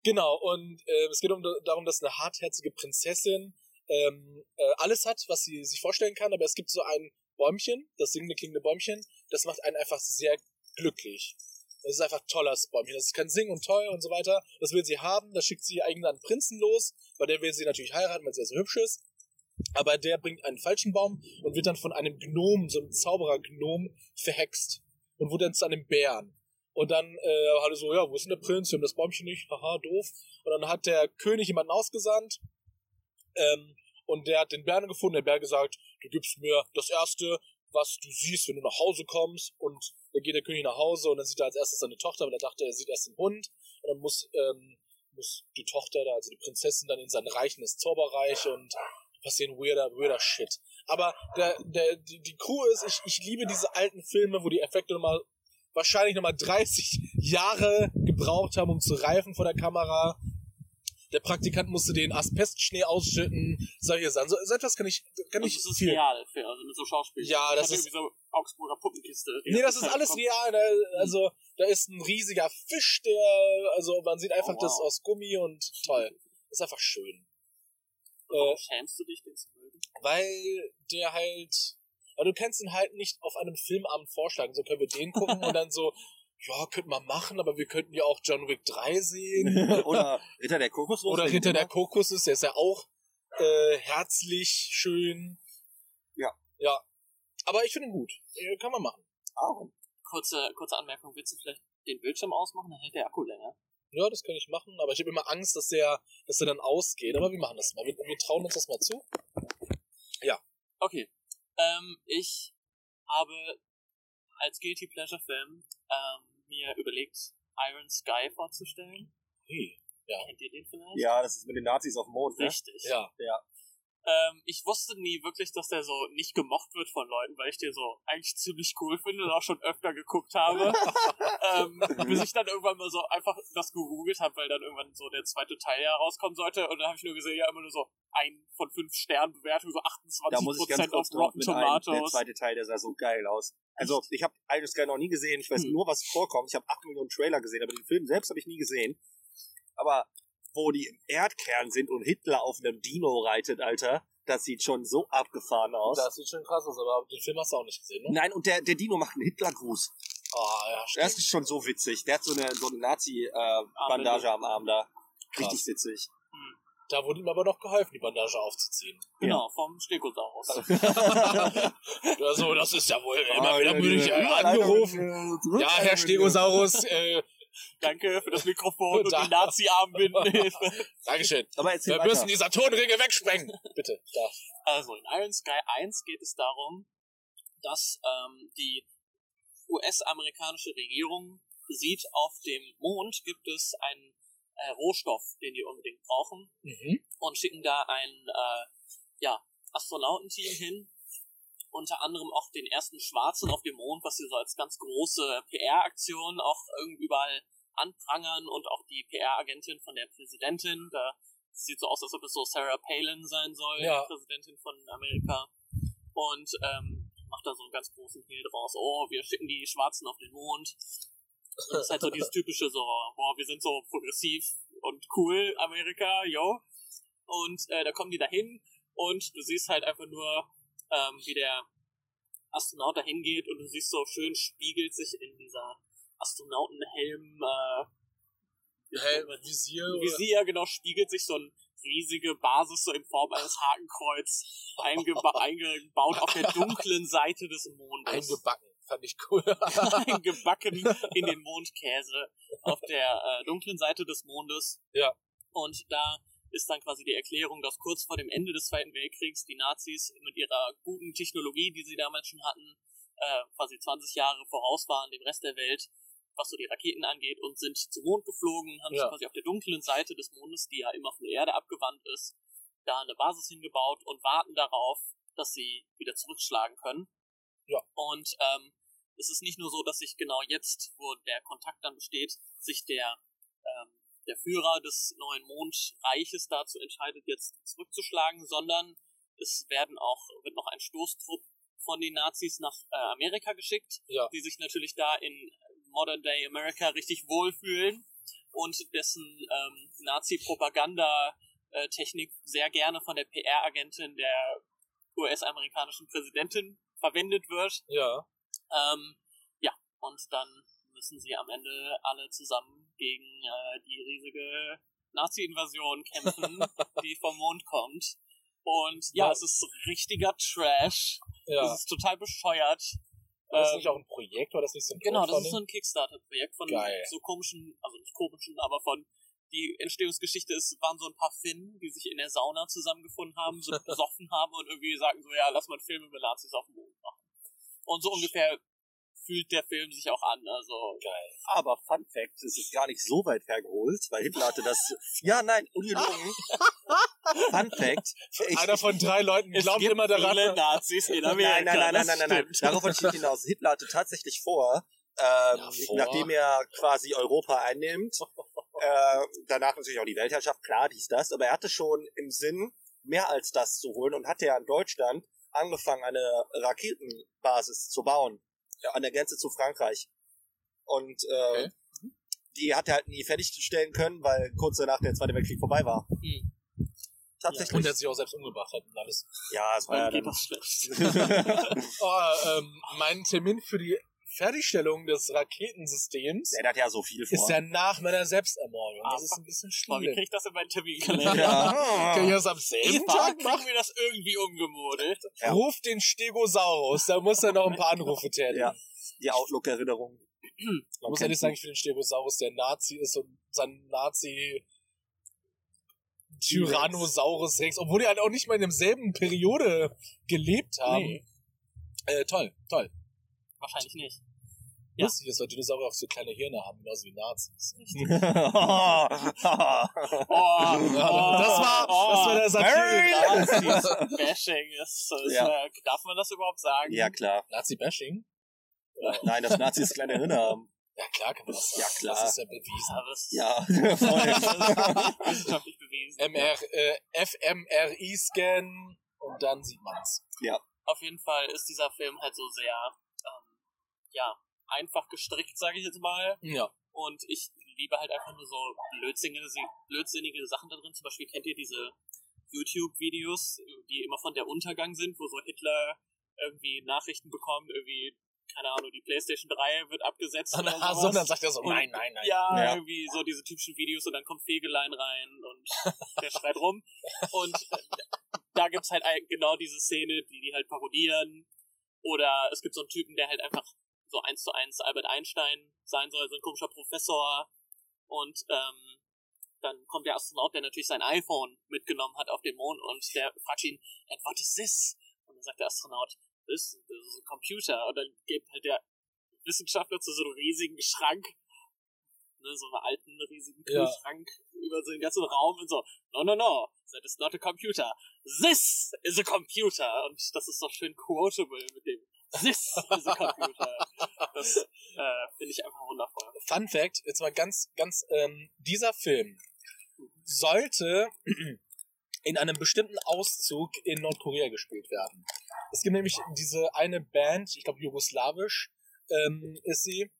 genau, und äh, es geht um darum, dass eine hartherzige Prinzessin ähm, äh, alles hat, was sie sich vorstellen kann, aber es gibt so ein Bäumchen, das singende, klingende Bäumchen, das macht einen einfach sehr glücklich. Das ist einfach ein tolles Bäumchen. Das kann singen und toll und so weiter. Das will sie haben. Das schickt sie eigentlich einen Prinzen los, weil der will sie natürlich heiraten, weil sie ja so hübsch ist. Aber der bringt einen falschen Baum und wird dann von einem Gnom, so einem Zauberer-Gnom, verhext. Und wurde dann zu einem Bären. Und dann äh, alle so, ja, wo ist denn der Prinz? Wir haben das Bäumchen nicht, haha, doof. Und dann hat der König jemanden ausgesandt. Ähm, und der hat den Bären gefunden. Der Bär gesagt, du gibst mir das Erste, was du siehst, wenn du nach Hause kommst. Und dann geht der König nach Hause und dann sieht er als erstes seine Tochter, weil er dachte, er sieht erst den Hund. Und dann muss, ähm, muss die Tochter da, also die Prinzessin, dann in sein Reich, in das Zauberreich und passieren weirder, weirder Shit. Aber der, der, die, die Crew ist, ich, ich liebe diese alten Filme, wo die Effekte nochmal, wahrscheinlich nochmal 30 Jahre gebraucht haben, um zu reifen vor der Kamera. Der Praktikant musste den Asbestschnee ausschütten, solche Sachen. So, so etwas kann ich, kann Und ich das ist viel. real, für, also mit so Schauspielern. Ja, Ich das hatte ist- irgendwie so Augsburger Puppenkiste. Nee, das ist Zeit alles kommt. real. Ne? Also, da ist ein riesiger Fisch, der, also man sieht einfach Oh, wow. das aus Gummi und toll. Ist einfach schön. Äh, Warum schämst du dich, den zu mögen? weil der halt, aber du kannst ihn halt nicht auf einem Filmabend vorschlagen. So können wir den gucken und dann so, ja, könnten wir machen, aber wir könnten ja auch John Wick 3 sehen. Oder Ritter der Kokosnuss. Oder Ritter der Kokosnuss, der ist ja auch äh, herzlich, schön. Ja. Ja. Aber ich finde ihn gut. Kann man machen. Aaron. Kurze, kurze Anmerkung, willst du vielleicht den Bildschirm ausmachen, dann hält der Akku länger. Ja, das kann ich machen, aber ich habe immer Angst, dass der, dass der dann ausgeht. Aber wir machen das mal. Wir, wir trauen uns das mal zu. Okay. Ähm, ich habe als Guilty Pleasure Film ähm, mir überlegt, Iron Sky vorzustellen. Hey. Kennt ihr den vielleicht? Ja, das ist mit den Nazis auf dem Mond, ne? Richtig. Ja. Ähm, ich wusste nie wirklich, dass der so nicht gemocht wird von Leuten, weil ich den so eigentlich ziemlich cool finde und auch schon öfter geguckt habe. ähm, bis ich dann irgendwann mal so einfach das gegoogelt habe, weil dann irgendwann so der zweite Teil ja rauskommen sollte und dann habe ich nur gesehen, ja immer nur so ein von fünf Sternen Bewertung, so 28% Da muss ich ganz auf Rotten ein. Der Tomatoes. zweite Teil, der sah so geil aus. Also, ich habe Iron Sky noch nie gesehen. Ich weiß Hm. nur, was vorkommt. Ich habe 8 Millionen Trailer gesehen, aber den Film selbst habe ich nie gesehen. Aber wo die im Erdkern sind und Hitler auf einem Dino reitet, Alter, das sieht schon so abgefahren aus. Das sieht schon krass aus, aber den Film hast du auch nicht gesehen, ne? Nein, und der, der Dino macht einen Hitlergruß. Ah, ja, Das ist schon so witzig. Der hat so eine, so eine Nazi-Bandage am Arm da. Richtig Krass. witzig. Da wurde ihm aber noch geholfen, die Bandage aufzuziehen. Genau, vom Stegosaurus. Also, das ist ja wohl immer Ah, wieder müde angerufen. Ja, Herr Stegosaurus, äh, Danke für das Mikrofon und Da. die Nazi-Armbindenhilfe. Dankeschön. Aber Wir weiter. müssen die Saturnringe wegsprengen. Bitte, da. Also in Iron Sky 1 geht es darum, dass ähm, die US-amerikanische Regierung sieht, auf dem Mond gibt es einen äh, Rohstoff, den die unbedingt brauchen Mhm. und schicken da ein äh, ja, Astronautenteam hin. Unter anderem auch den ersten Schwarzen auf dem Mond, was sie so als ganz große PR-Aktion auch irgendwie überall anprangern und auch die PR-Agentin von der Präsidentin. Da sieht so aus, als ob es so Sarah Palin sein soll, Ja. die Präsidentin von Amerika. Und ähm, macht da so einen ganz großen Hehl draus. Oh, wir schicken die Schwarzen auf den Mond. Und das ist halt so dieses typische so, boah, wir sind so progressiv und cool, Amerika, yo. Und äh, da kommen die dahin und du siehst halt einfach nur, ähm, wie der Astronaut dahin geht und du siehst so schön spiegelt sich in dieser Astronautenhelm äh, Hä, Visier? oder- Visier, genau, spiegelt sich so eine riesige Basis so in Form eines Hakenkreuz eingeba eingebaut auf der dunklen Seite des Mondes. Eingebacken. Fand ich cool. eingebacken in den Mondkäse auf der äh, dunklen Seite des Mondes. Ja. Und da ist dann quasi die Erklärung, dass kurz vor dem Ende des Zweiten Weltkriegs die Nazis mit ihrer guten Technologie, die sie damals schon hatten, äh, quasi 20 Jahre voraus waren dem Rest der Welt, was so die Raketen angeht, und sind zum Mond geflogen, haben Ja. sich quasi auf der dunklen Seite des Mondes, die ja immer von der Erde abgewandt ist, da eine Basis hingebaut und warten darauf, dass sie wieder zurückschlagen können. Ja. Und ähm, es ist nicht nur so, dass sich genau jetzt, wo der Kontakt dann besteht, sich der, ähm, der Führer des neuen Mondreiches dazu entscheidet, jetzt zurückzuschlagen, sondern es werden auch, wird noch ein Stoßtrupp von den Nazis nach äh, Amerika geschickt, Ja. die sich natürlich da in Modern Day America richtig wohlfühlen und dessen ähm, Nazi-Propaganda-Technik sehr gerne von der PR-Agentin der US-amerikanischen Präsidentin verwendet wird. Ja. Ähm, ja, und dann müssen sie am Ende alle zusammen gegen äh, die riesige Nazi-Invasion kämpfen, die vom Mond kommt. Und ja, Ja. es ist richtiger Trash. Ja. Es ist total bescheuert. War das Ähm, nicht auch ein Projekt? War das nicht so ein Genau, das ist so ein Kickstarter-Projekt von Geil. so komischen, also nicht komischen, aber von die Entstehungsgeschichte ist, waren so ein paar Finnen, die sich in der Sauna zusammengefunden haben, so besoffen haben und irgendwie sagen so, ja, lass mal einen Film über Nazis auf dem Mond machen. Und so ungefähr fühlt der Film sich auch an, also Geil. Aber Fun Fact, es ist gar nicht so weit hergeholt, weil Hitler hatte das. Ja, nein, ungelogen. Fun Fact. Ich, Einer von drei Leuten glaubt immer daran. viele Nazis in Amerika. nein, nein, nein, nein, nein, nein, nein. Darauf wollte ich hinaus. Hitler hatte tatsächlich vor, ähm, Ja, nachdem er quasi Europa einnimmt, äh, danach natürlich auch die Weltherrschaft, klar, dies, das, aber er hatte schon im Sinn, mehr als das zu holen und hatte ja in Deutschland angefangen, eine Raketenbasis zu bauen, an der Grenze zu Frankreich. Und äh, Okay. die hat er halt nie fertigstellen können, weil kurz danach der Zweite Weltkrieg vorbei war. Hm. Tatsächlich. Und er sich auch selbst umgebracht hat und alles. ja, es war ja Dann schlecht. Oh, ähm, mein Termin für die Fertigstellung des Raketensystems Er hat ja so viel vor. ist ja nach meiner Selbstermordung. Ah, Das ist ein bisschen Boah, wie krieg ich das in meinen Terminkalender? ja. Kann ich das am selben Tag machen? wir das irgendwie umgemodelt? Ja. Ruf den Stegosaurus, da muss er noch ein paar Anrufe tätigen. Ja. Die Outlook-Erinnerung. Man muss ja nicht sagen, ich finde den Stegosaurus der Nazi ist und sein Nazi Tyrannosaurus Rex, obwohl die halt auch nicht mal in demselben Periode gelebt haben. Nee. Äh, toll, toll. Wahrscheinlich nicht. Ja. Lustig ist, weil Dinosaurier auch so kleine Hirne haben, genauso wie Nazis. Oh, Ja, das war, das war der Satire. Nazis Bashing ist, ist Ja. äh, darf man das überhaupt sagen? ja, klar. Nazi-Bashing? Nein, dass Nazis kleine Hirne haben. Ja, klar kann man das sagen. Ja, klar. Das ist ja bewiesen. Aber das Ja, das voll. ist wissenschaftlich bewiesen. MR, äh, fMRI-Scan und dann sieht man's. Auf jeden Fall ist dieser Film halt so sehr, ja, einfach gestrickt, sage ich jetzt mal. Ja. Und ich liebe halt einfach nur so blödsinnige, blödsinnige Sachen da drin. Zum Beispiel kennt ihr diese YouTube-Videos, die immer von der Untergang sind, wo so Hitler irgendwie Nachrichten bekommt, irgendwie, keine Ahnung, die Playstation 3 wird abgesetzt oder Ah, sowas. so, dann sagt er so, Und- nein, nein, nein. Ja, Ja. irgendwie so diese typischen Videos und dann kommt Fegelein rein und der schreit rum. Und da gibt's halt genau diese Szene, die die halt parodieren. Oder es gibt so einen Typen, der halt einfach so eins zu eins Albert Einstein sein soll, so ein komischer Professor. Und ähm, dann kommt der Astronaut, der natürlich sein iPhone mitgenommen hat auf den Mond und der fragt ihn, and what is this? Und dann sagt der Astronaut, this, this is a computer. Und dann geht halt der Wissenschaftler zu so einem riesigen Schrank, ne, so einem alten, riesigen Ja. Kühlschrank über so den ganzen Raum und so, no, no, no, that is not a computer. This is a computer. Und das ist doch schön quotable mit dem A computer. Das äh, finde ich einfach wundervoll. Fun Fact, jetzt mal ganz, ganz, ähm, dieser Film sollte in einem bestimmten Auszug in Nordkorea gespielt werden. Es gibt nämlich diese eine Band, ich glaube jugoslawisch ähm, ist sie,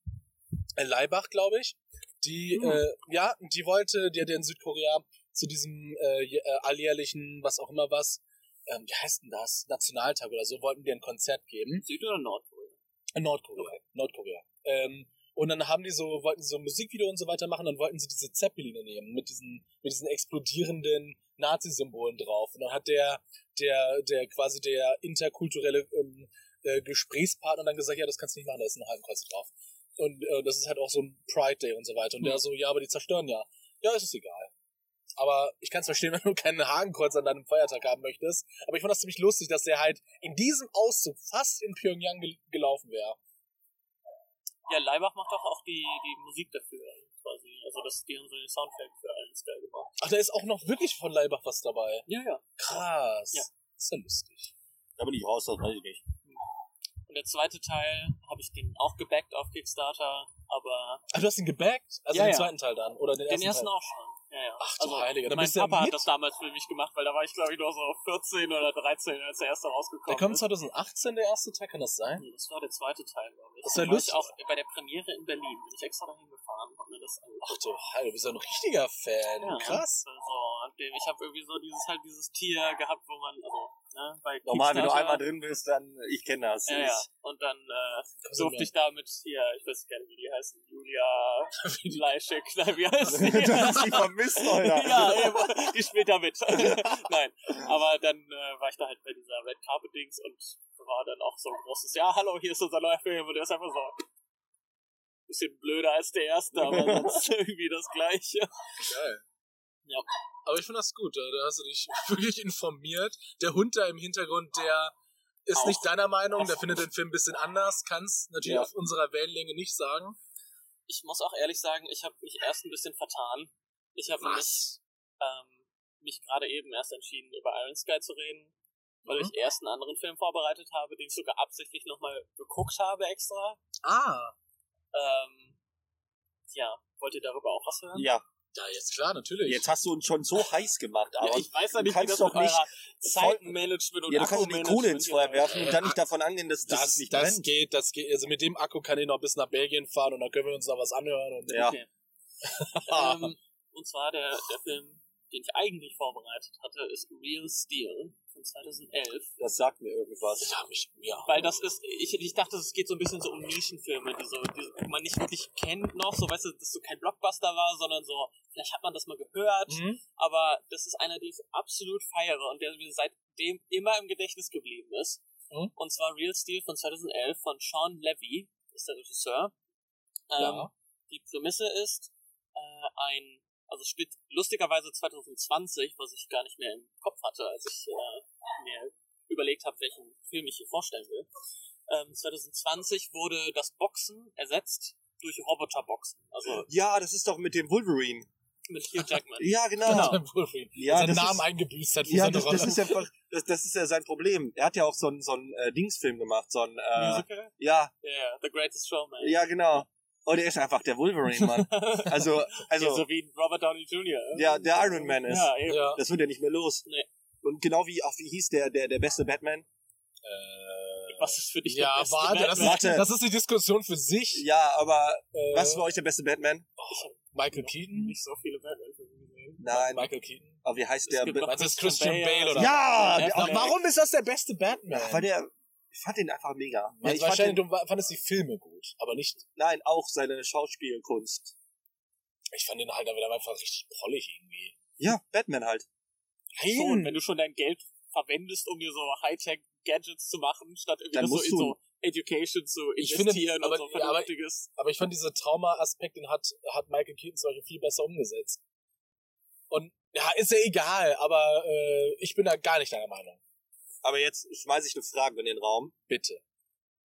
äh, Leibach, glaube ich, die, Hm. äh, ja, die wollte, die hat in Südkorea zu diesem äh, äh, alljährlichen, was auch immer was, ähm, wie heißt denn das, Nationaltag oder so, wollten die ein Konzert geben. Süd- oder Nordkorea? In Nordkorea. Nordkorea. Ähm, Und dann haben die so, wollten sie so ein Musikvideo und so weiter machen, dann wollten sie diese Zeppeline nehmen mit diesen, mit diesen explodierenden Nazi-Symbolen drauf. Und dann hat der, der, der quasi der interkulturelle ähm, äh, Gesprächspartner dann gesagt, ja, das kannst du nicht machen, da ist ein Hakenkreuz drauf. Und äh, das ist halt auch so ein Pride Day und so weiter. Und der so, ja, aber die zerstören ja. Ja, ist es egal. Aber ich kann es verstehen, wenn du keinen Hakenkreuz an deinem Feiertag haben möchtest. Aber ich fand das ziemlich lustig, dass der halt in diesem Auszug fast in Pyongyang gel gelaufen wäre. Ja, Leibach macht doch auch die, die Musik dafür quasi. Also das, die haben so den Soundtrack für Iron Sky gemacht. Ach, da ist auch noch wirklich von Leibach was dabei. Ja, ja. Krass. Ja. Ist ja lustig. Da bin ich raus, das weiß ich nicht. Und der zweite Teil habe ich den auch gebackt auf Kickstarter, aber Ach, du hast ihn gebackt? Also Ja, den ja. zweiten Teil dann? Oder den den ersten, ersten Teil? auch schon. Ja, ja. Ach du also, Heiliger, da mein bist du ja Papa hat das damals für mich gemacht, weil da war ich glaube ich nur so 14 oder 13, als der erste Der rausgekommen kommt ist. 2018, der erste Teil, kann das sein? Nee, das war der zweite Teil, glaube ich. Das ist ja lustig. auch bei der Premiere in Berlin. Bin ich extra dahin gefahren und hab mir das angeguckt. Ach du Heiliger, du bist ja ein richtiger Fan. Ja, Krass. Also, ich habe irgendwie so dieses halt dieses Tier gehabt, wo man, also, ne, bei Normal, wenn du einmal drin bist, dann, ich kenne das. Ja, ja. Und dann äh, durfte ich da mit hier, ich weiß gar nicht, wie die heißen, Julia Leischek, nein, wie heißt die? du hast sie vermisst, Alter. ja, eben, die spielt da mit. Nein, aber dann äh, war ich da halt bei dieser Red Carpet Dings und war dann auch so ein großes, ja, hallo, hier ist unser neuer Film und der ist einfach so bisschen blöder als der erste, aber sonst irgendwie das gleiche. Geil. Ja. Aber ich finde das gut, da hast du dich wirklich informiert. Der Hund da im Hintergrund, der ist Auch. nicht deiner Meinung, der findet den Film ein bisschen anders, kann's natürlich Ja. auf unserer Wellenlänge nicht sagen. Ich muss auch ehrlich sagen, ich habe mich erst ein bisschen vertan. Ich habe mich, ähm, mich gerade eben erst entschieden, über Iron Sky zu reden, weil Mhm. ich erst einen anderen Film vorbereitet habe, den ich sogar absichtlich nochmal geguckt habe extra. Ah. Ähm, ja, wollt ihr darüber auch was hören? Ja, Ja, jetzt klar, natürlich. jetzt hast du uns schon so heiß gemacht, Ja, aber ich weiß ja du nicht, wie kannst das doch mit nicht Zeitmanagement und ja, du kannst nicht Kohle ins Feuer werfen und dann nicht davon angehen, dass, das, es nicht das brennt. geht, das geht. Also mit dem Akku kann ich noch bis nach Belgien fahren und dann können wir uns da was anhören. Und Ja. Okay. ähm, und zwar der, der Film, den ich eigentlich vorbereitet hatte, ist Real Steel von 2011. Das sagt mir irgendwas. Ja, mich, ja. Weil das ist, ich, ich dachte, es geht so ein bisschen so um Nischenfilme, die, so, die man nicht wirklich kennt noch, so weißt du, dass so kein Blockbuster war, sondern so, vielleicht hat man das mal gehört, Mhm. aber das ist einer, den ich absolut feiere und der mir seitdem immer im Gedächtnis geblieben ist. Mhm. Und zwar Real Steel von 2011 von Sean Levy, ist der Regisseur. Ähm, Ja. Die Prämisse ist, äh, ein, also es spielt lustigerweise 2020, was ich gar nicht mehr im Kopf hatte, als ich äh, mir überlegt habe, welchen Film ich hier vorstellen will. Ähm, 2020 wurde das Boxen ersetzt durch Roboterboxen, also Ja, das ist doch mit dem Wolverine. mit Hugh Jackman. Ja, genau. Genau. Wolverine. Ja, seinen das Namen ist- eingebüßt hat für Ja, seine das, Rolle. das ist einfach, das, das ist ja sein Problem. Er hat ja auch so einen so einen, äh, Dingsfilm gemacht, so einen, äh, Musical? ja, Ja, yeah, The Greatest Showman. ja, genau. Und er ist einfach der Wolverine, Mann. Also, ja, also, so wie Robert Downey Jr. ja, der Iron Man ist. Ja, eben. ja. Das wird ja nicht mehr los. Nee. Und genau wie, auch wie hieß der, der, der beste Batman? Äh, Was ist für dich ja, der beste warte, das Batman? ist, Warte. das ist die Diskussion für sich. Ja, aber Äh, was ist für euch der beste Batman? Michael Keaton? Nicht so viele Batman-Filme gesehen. Nein, Michael Keaton? aber wie heißt Es der? Meinst du, das ist Christian Bale, Bale oder? Ja, Ja, der, warum ist das der beste Batman? weil der, ich fand den einfach mega. Ja, Also fand wahrscheinlich, den, du fandest die Filme gut, aber nicht. nein, auch seine Schauspielkunst. Ich fand den halt aber einfach richtig prollig irgendwie. Ja, Batman halt. Schon, wenn du schon dein Geld verwendest, um dir so Hightech-Gadgets zu machen, statt irgendwie das so in so Education zu Ich finde, investieren aber- und so ja, aber- vernünftiges. Aber ich fand diese Trauma-Aspekt, den hat, hat Michael Keaton zum Beispiel viel besser umgesetzt. Und ja, ist ja egal, aber äh, ich bin da gar nicht deiner Meinung. Aber jetzt schmeiße ich eine Frage in den Raum, Bitte.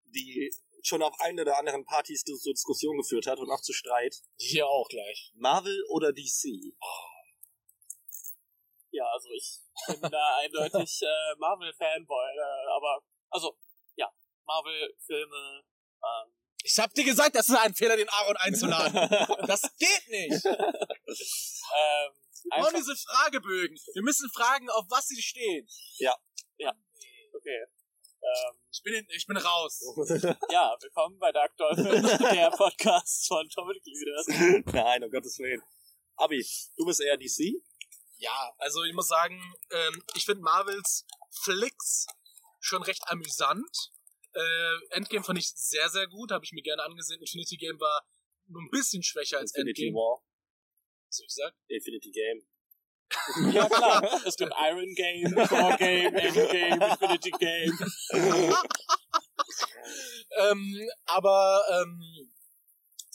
die schon auf einen oder anderen Partys zur Diskussion geführt hat und auch zu Streit. Hier auch gleich. Marvel oder DC? Ja, also ich bin da eindeutig äh, Marvel-Fanboy, äh, aber, also, ja, Marvel-Filme, ähm, Ich hab dir gesagt, das ist ein Fehler, den Aaron einzuladen. Das geht nicht. ähm, Wir brauchen diese Fragebögen. Wir müssen fragen, auf was sie stehen. Okay. Ähm, Ich bin, in, ich bin raus. ja, willkommen bei Dark Dolphin, der Podcast von Dominic Lüders. Nein, um Gottes Willen. Abi, du bist eher DC? Ja, also ich muss sagen, ähm, ich finde Marvels Flicks schon recht amüsant. Äh, Endgame fand ich sehr, sehr gut, habe ich mir gerne angesehen. Infinity Game war nur ein bisschen schwächer als Infinity Endgame. War, Was hab ich gesagt? Infinity Game. Ja, klar. Es gibt Iron Game, Core Game, Endgame, Infinity Game. Ähm, aber ähm,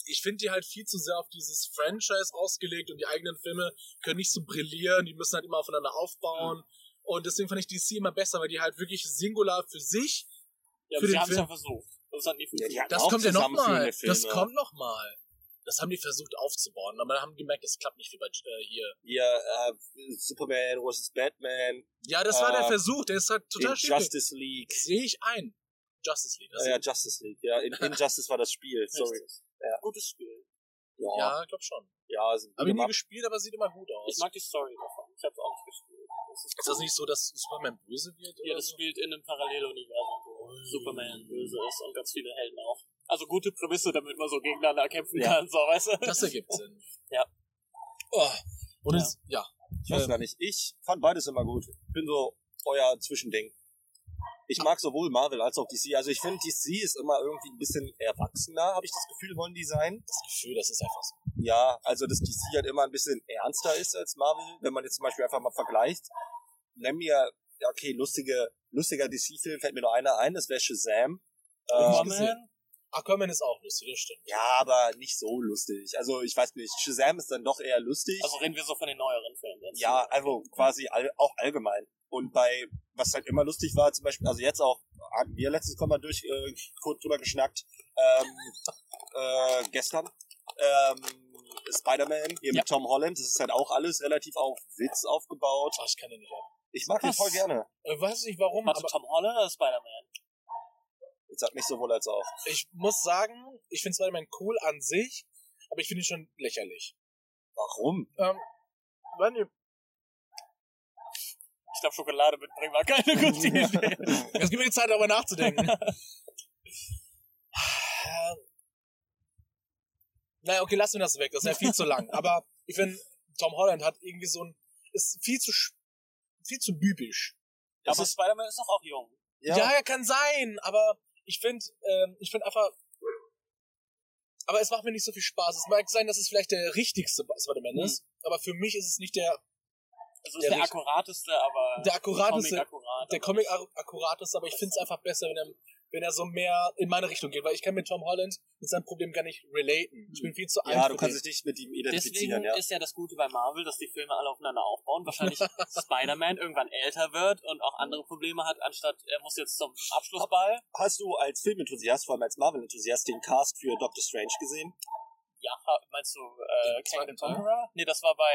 ich finde die halt viel zu sehr auf dieses Franchise ausgelegt und die eigenen Filme können nicht so brillieren, die müssen halt immer aufeinander aufbauen. Und deswegen fand ich DC immer besser, weil die halt wirklich singular für sich. Ja, Für aber sie den haben es Film. ja versucht. Das hat nie Ja, Das auch kommt ja nochmal. Das kommt nochmal. Das haben die versucht aufzubauen, aber dann haben die gemerkt, das klappt nicht wie bei äh, hier. Hier, äh, Superman vs. Batman, Ja, das war der Äh, Versuch, der ist halt total schief. Justice League. Sehe ich ein. Justice League. Das Ah, ja, Justice League. Ja, in, Injustice war das Spiel. Sorry. Ja. Gutes Spiel. Ja, ja, glaub schon. ja also Habe ich nie gespielt, aber sieht immer gut aus. Ich mag die Story davon. Ich hab's auch nicht gespielt. Das ist, ist das nicht so, dass Superman böse wird? Ja, oder das so? spielt in einem Paralleluniversum, Superman böse ist und ganz viele Helden auch. Also gute Prämisse, damit man so gegeneinander kämpfen Ja. kann, so, weißt du? Das ergibt Sinn. Ja. Oh. Und Ja. es, ja. Ich weiß Ähm, gar nicht. Ich fand beides immer gut. Bin so euer Zwischending. Ich mag sowohl Marvel als auch DC. Also ich finde, DC ist immer irgendwie ein bisschen erwachsener, habe ich das Gefühl, wollen die sein. das Gefühl, das ist einfach so. Ja, also dass DC halt immer ein bisschen ernster ist als Marvel, wenn man jetzt zum Beispiel einfach mal vergleicht. Nenn mir, ja okay, lustige, lustiger DC-Film fällt mir nur einer ein, das wäre Shazam. Ähm? Aquaman ist auch lustig, das stimmt. ja, aber nicht so lustig. Also ich weiß nicht, Shazam ist dann doch eher lustig. Also reden wir so von den neueren Filmen jetzt. Ja, also quasi all, auch allgemein. Und bei, was halt immer lustig war, zum Beispiel, also jetzt auch, hatten wir letztes Mal durch, äh, kurz drüber geschnackt, ähm, äh, gestern, ähm, Spider-Man, hier Ja. mit Tom Holland, das ist halt auch alles relativ auf Witz aufgebaut. Ach, ich kann den nicht ab. Ich mag den Was? voll gerne. Ich weiß nicht warum, Warte, aber Tom Holland oder Spider-Man? Jetzt sagt nicht sowohl als auch. ich muss sagen, ich finde Spider-Man cool an sich, aber ich finde ihn schon lächerlich. Warum? Ähm, wenn ihr, Ich glaube, Schokolade mitbringen war keine gute Idee. es gibt mir die Zeit, darüber nachzudenken. naja, okay, lassen wir das weg. Das ist ja viel zu lang. Aber ich finde, Tom Holland hat irgendwie so ein, ist viel zu, sch- viel zu bübisch. Ja, Das aber ist- Spider-Man ist doch auch jung. Ja, ja, kann sein, aber ich finde, ähm, ich finde einfach, aber es macht mir nicht so viel Spaß. Es mag sein, dass es vielleicht der richtigste Spider-Man Mhm. ist, aber für mich ist es nicht der, Also ist Der der, akkurateste, aber der akkurateste, Comic akkurat. der Comic ak- akkurateste, aber ich finde es einfach besser, wenn er, wenn er so mehr in meine Richtung geht, weil ich kann mit Tom Holland mit seinem Problem gar nicht relaten. Ich bin viel zu alt Ja, du kannst dich nicht mit ihm Deswegen identifizieren, ja. ist ja das Gute bei Marvel, dass die Filme alle aufeinander aufbauen. Wahrscheinlich Spider-Man irgendwann älter wird und auch andere Probleme hat, anstatt er muss jetzt zum Abschlussball. Hast du als Filmenthusiast, vor allem als Marvel-Enthusiast, den Cast für Doctor Strange gesehen? Ja, meinst du äh, Den Kang? Conqueror? Nee, das war bei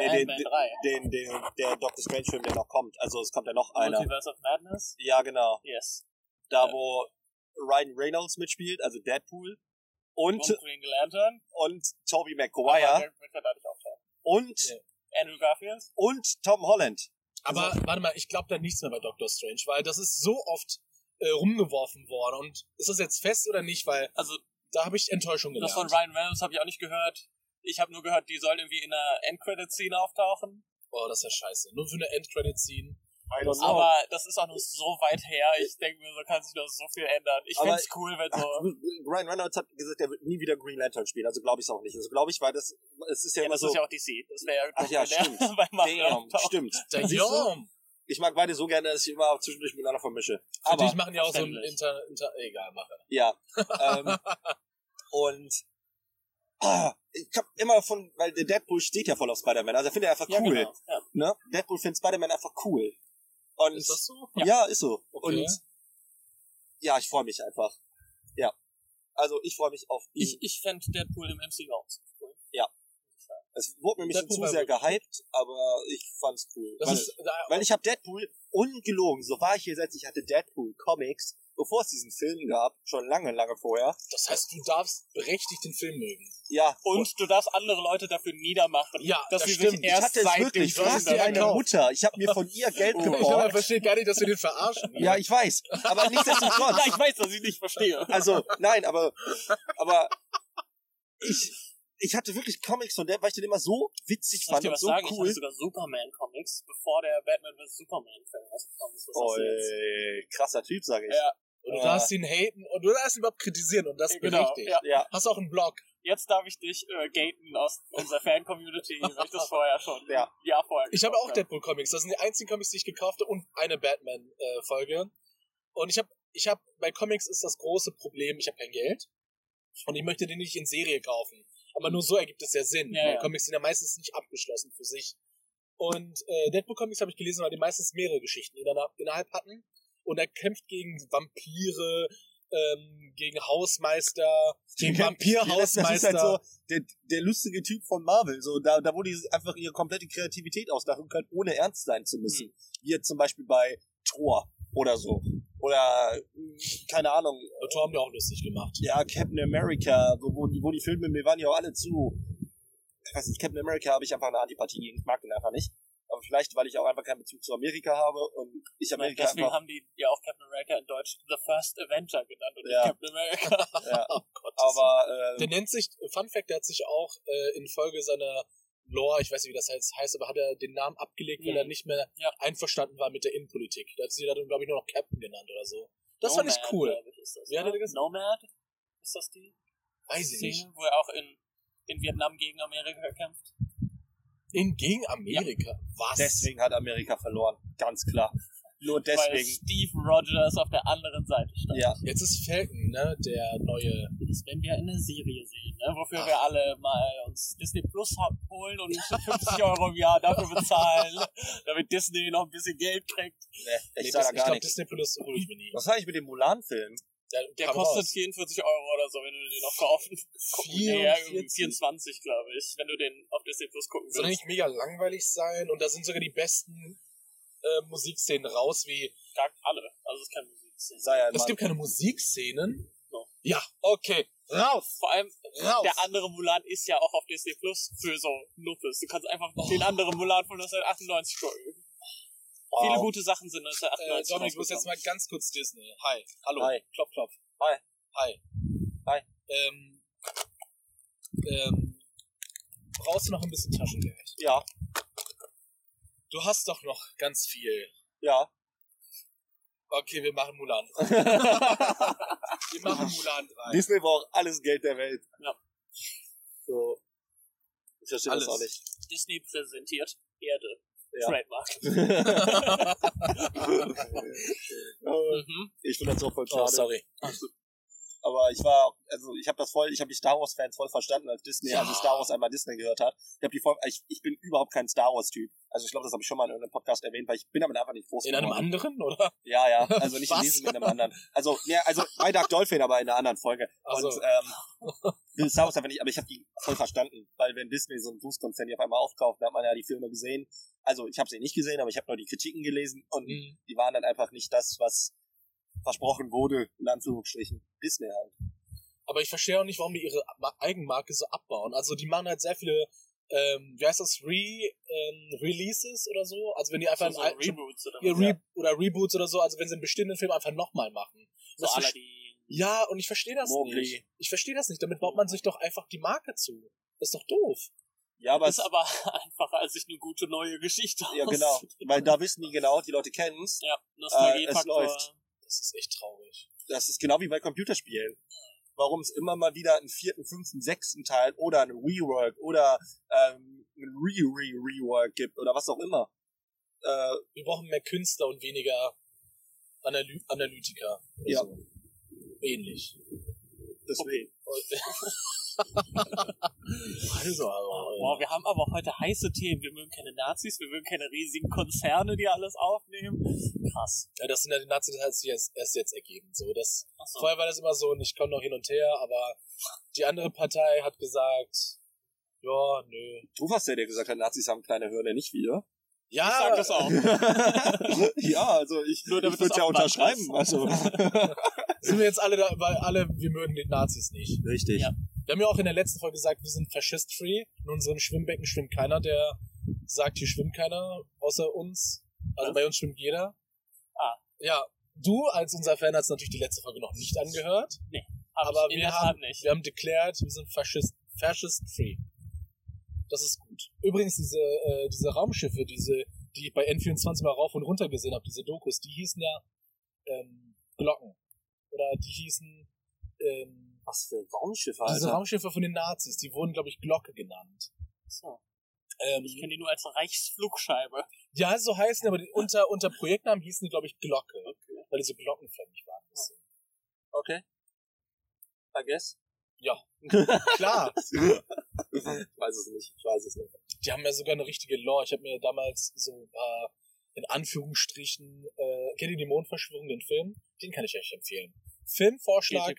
äh, Nee, den, 3. den, den, der Doctor Strange-Film, der noch kommt. Also es kommt ja noch einer. Multiverse of Madness? Ja, genau. Yes. Da, Ja. wo Ryan Reynolds mitspielt, also Deadpool. Und, Und Green Lantern. und Tobey Maguire. Und, Ja. Andrew Garfield? und Tom Holland. Aber warte mal, ich glaube da nichts mehr bei Doctor Strange, weil das ist so oft äh, rumgeworfen worden und ist das jetzt fest oder nicht, weil Also da habe ich Enttäuschung das gelernt. von Ryan Reynolds habe ich auch nicht gehört. Ich habe nur gehört, die sollen irgendwie in einer Endcredit-Scene auftauchen. Boah, das ist ja scheiße. Nur für eine Endcredit-Scene. Aber das ist auch noch so weit her. Ich denke mir, so kann sich noch so viel ändern. Ich Aber- find's cool, wenn so. Ryan Reynolds hat gesagt, er wird nie wieder Green Lantern spielen. Also glaube ich es auch nicht. Also glaube ich, weil das, es ist ja, Ja, immer das so, ist ja auch DC. Das wäre ja Ach ja, stimmt. bei damn, stimmt. Jom. Ich mag beide so gerne, dass ich immer zwischendurch miteinander vermische. Für Aber, dich machen ja auch so ein. Inter, Inter egal, mache. ja. ähm, und ah, ich hab immer von, weil der Deadpool steht ja voll auf Spider-Man. Also er findet er einfach Ja, cool. genau. Ja. Ne? Deadpool findet Spider-Man einfach cool. Und Ist das so? Ja, ist so. Okay. Und ja, ich freue mich einfach. Ja. Also ich freue mich auf ihn. Ich, ich fände Deadpool im MCU auch cool. es wurde mir ein zu sehr gehypt, aber ich fand's cool. Weil, ist, weil ich habe Deadpool ungelogen, so war ich hier selbst, ich hatte Deadpool Comics, bevor es diesen Film gab, schon lange, lange vorher. das heißt, du darfst berechtigt den Film mögen. Ja, Und du darfst andere Leute dafür niedermachen. Ja, dass das stimmt. sich Ich ich hatte es wirklich, du hast frag dir Film- meine gekauft. Mutter. Ich habe mir von ihr Geld Oh. Ich glaube, geborgt. verstehe gar nicht, dass wir den verarschen. Ja, ich weiß. Aber nichtsdestotrotz. Ja, ich weiß, dass ich nicht verstehe. Also, nein, aber, aber ich, ich hatte wirklich Comics von der, weil ich den immer so witzig Soll ich fand dir und was so sagen? Ich cool. hatte sogar Superman-Comics, bevor der Batman vs. Superman-Film rausgekommen ist. Was? Oi, krasser Typ, sage ich. Ja, Und du Ja. darfst ihn haten und du darfst ihn überhaupt kritisieren und das genau. berechtigt. Ja. Ja, Hast auch einen Blog. jetzt darf ich dich äh, gaten aus unserer Fan-Community, weil ich das vorher schon Ja. Jahr vorher Ich habe auch Deadpool Comics. Das sind die einzigen Comics, die ich gekauft habe und eine Batman äh, Folge. Und ich habe ich habe bei Comics ist das große Problem, ich habe kein Geld und ich möchte den nicht in Serie kaufen. Aber nur so ergibt es ja Sinn. Ja, ja. Comics sind ja meistens nicht abgeschlossen für sich. Und äh, Deadpool Comics habe ich gelesen, weil die meistens mehrere Geschichten innerhalb hatten. Und er kämpft gegen Vampire, ähm, gegen Hausmeister, gegen Vampir-Hausmeister. halt so der, der lustige Typ von Marvel. So, da, da wo die einfach ihre komplette Kreativität ausdachen können, ohne ernst sein zu müssen. Wie jetzt zum Beispiel bei Thor oder so. Oder, mh, keine Ahnung, Und Thor haben wir auch lustig gemacht. ja, Captain America, so, wo, die, wo die Filme, mir waren ja auch alle zu. Ich weiß nicht, Captain America habe ich einfach eine Antipathie gegen. Ich mag den einfach nicht. Vielleicht, weil ich auch einfach keinen Bezug zu Amerika habe und ich Amerika Deswegen einfach. haben die ja auch Captain America in Deutsch The First Avenger genannt und Ja. nicht Captain America. Ja, Oh Gott. aber Der äh, nennt sich, Fun Fact, der hat sich auch äh, in Folge seiner Lore, ich weiß nicht, wie das heißt, heißt aber hat er den Namen abgelegt, weil Mhm. er nicht mehr Ja. einverstanden war mit der Innenpolitik. Da hat sie dann, glaube ich, nur noch Captain genannt oder so. Das Nomad, fand ich cool. glaub Ich, ist das, Wie hat er gesagt? Nomad? Ist das die Weiß ich nicht. wo er auch in, in Vietnam gegen Amerika kämpft? In gegen Amerika. Was? deswegen hat Amerika verloren. Ganz klar. Nur Weil deswegen. Steve Rogers auf der anderen Seite stand. Ja. Jetzt ist Falcon, ne, der neue. Das werden wir in der Serie sehen, ne? wofür Ach. wir alle mal uns Disney Plus holen und 50 Euro im Jahr dafür bezahlen, damit Disney noch ein bisschen Geld kriegt. Nee, ich Nee, sag da Dis- ich gar glaube, nichts. Disney Plus hole ich mir nie. Was habe ich mit dem Mulan-Film? Der, Der kostet raus. 44 Euro oder so, wenn du den noch kaufen Nee, ja, irgendwie 44. 24, glaube ich, wenn du den auf Disney Plus gucken Soll willst. nicht mega langweilig sein und da sind sogar die besten äh, Musikszenen raus, wie Sagt alle. Also es ist keine Musik. Sei ja Es gibt keine Musikszenen. So. Ja, okay. Raus! Vor allem, Raus! der andere Mulan ist ja auch auf Disney Plus für so Nuffes. Du kannst einfach den anderen Mulan von 1998 gucken. Viele Wow. gute Sachen sind Äh, 1998 Dominik, du bist jetzt mal ganz kurz Disney. Hi. Hallo. Hi. Klopf, klopf. Hi. Hi. Hi. Ähm, ähm, brauchst du noch ein bisschen Taschengeld? Ja, Du hast doch noch ganz viel. ja. Okay, wir machen Mulan. wir machen Mulan 3. Disney braucht alles Geld der Welt. Ja. So. Ich verstehe Alles. das auch nicht. Disney präsentiert Erde. Ja. Trademark. Mhm. ich finde das auch voll schade. Oh, sorry. Aber ich war, also ich habe das voll, ich habe die Star Wars Fans voll verstanden, als Disney, Ja. also Star Wars einmal Disney gehört hat. Ich habe die voll, ich, ich bin überhaupt kein Star Wars Typ. Also ich glaube, das habe ich schon mal in irgendeinem Podcast erwähnt, weil ich bin damit einfach nicht groß In einem geworden. anderen, oder? Ja, ja, also nicht in diesem, in einem anderen. Also, ja, also bei Dark Dolphin, aber in einer anderen Folge. Ach so. Und ähm, will Star Wars einfach nicht, aber ich habe die voll verstanden, weil wenn Disney so einen Fußkonzern auf einmal aufkauft, dann hat man ja die Filme gesehen. Also ich habe sie nicht gesehen, aber ich habe nur die Kritiken gelesen und Mhm. die waren dann einfach nicht das, was versprochen wurde, in Anführungsstrichen. Disney halt. Aber ich verstehe auch nicht, warum die ihre Ma- Eigenmarke so abbauen. Also die machen halt sehr viele, ähm, wie heißt das, Re, ähm, Releases oder so. Also wenn die einfach So, einen so alten, Reboots oder ja. Re oder Reboots oder so, also wenn sie einen bestehenden Film einfach nochmal machen. So Das ja, und ich verstehe das Mowgli. nicht. Ich verstehe das nicht. Damit baut man sich doch einfach die Marke zu. Das ist doch doof. Ja, aber ist aber einfacher, als sich eine gute neue Geschichte ja genau, weil da wissen die genau, die Leute kennen's. Ja, Äh, es läuft. Das ist echt traurig. Das ist genau wie bei Computerspielen. Warum es immer mal wieder einen vierten, fünften, sechsten Teil oder einen Rework oder ähm, einen Re-Re-Rework gibt oder was auch immer. Äh, Wir brauchen mehr Künstler und weniger Analy Analytiker. Ja. So. Ähnlich. Deswegen. Also, aber, Boah, wir haben aber heute heiße Themen. Wir mögen keine Nazis, wir mögen keine riesigen Konzerne, die alles aufnehmen. Krass. ja, das sind ja die Nazi-Details, die jetzt, erst jetzt ergeben. So, das, Achso. Vorher war das immer so, und ich komme noch hin und her, aber die andere Partei hat gesagt, ja, nö. Du warst der, der gesagt hat, Nazis haben kleine Hirne, nicht wir. Ja, Ich sag das auch. ja, also ich, Nur damit ich würde das ja unterschreiben. ist. Also. sind wir jetzt alle da, weil alle, wir mögen die Nazis nicht. Richtig. Ja. Wir haben ja auch in der letzten Folge gesagt, wir sind faschist-free. In unserem Schwimmbecken schwimmt keiner, der sagt, hier schwimmt keiner außer uns. Also Was? bei uns schwimmt jeder. Ah. Ja, du als unser Fan hast natürlich die letzte Folge noch nicht angehört. Hab aber ich in wir haben, nicht. wir haben declared, wir sind faschist, fascist-free. Das ist gut. Übrigens, diese, äh, diese Raumschiffe, diese, die ich bei N24 mal rauf und runter gesehen habe, diese Dokus, die hießen ja ähm, Glocken. Oder die hießen ähm, Was für Raumschiffe, Diese Alter. Raumschiffe von den Nazis, die wurden, glaube ich, Glocke genannt. So. Ähm, Ich kenne die nur als Reichsflugscheibe. ja, so heißen die, aber die, unter, unter Projektnamen hießen die, glaube ich, Glocke. Weil die so glockenförmig waren. ein bisschen. Okay. I guess. Klar, Ich weiß es nicht. Ich weiß es nicht. die haben ja sogar eine richtige Lore. Ich habe mir damals so ein paar, in Anführungsstrichen, äh, kennt ihr die Mondverschwörung, den Film? Den kann ich euch empfehlen. Filmvorschlag.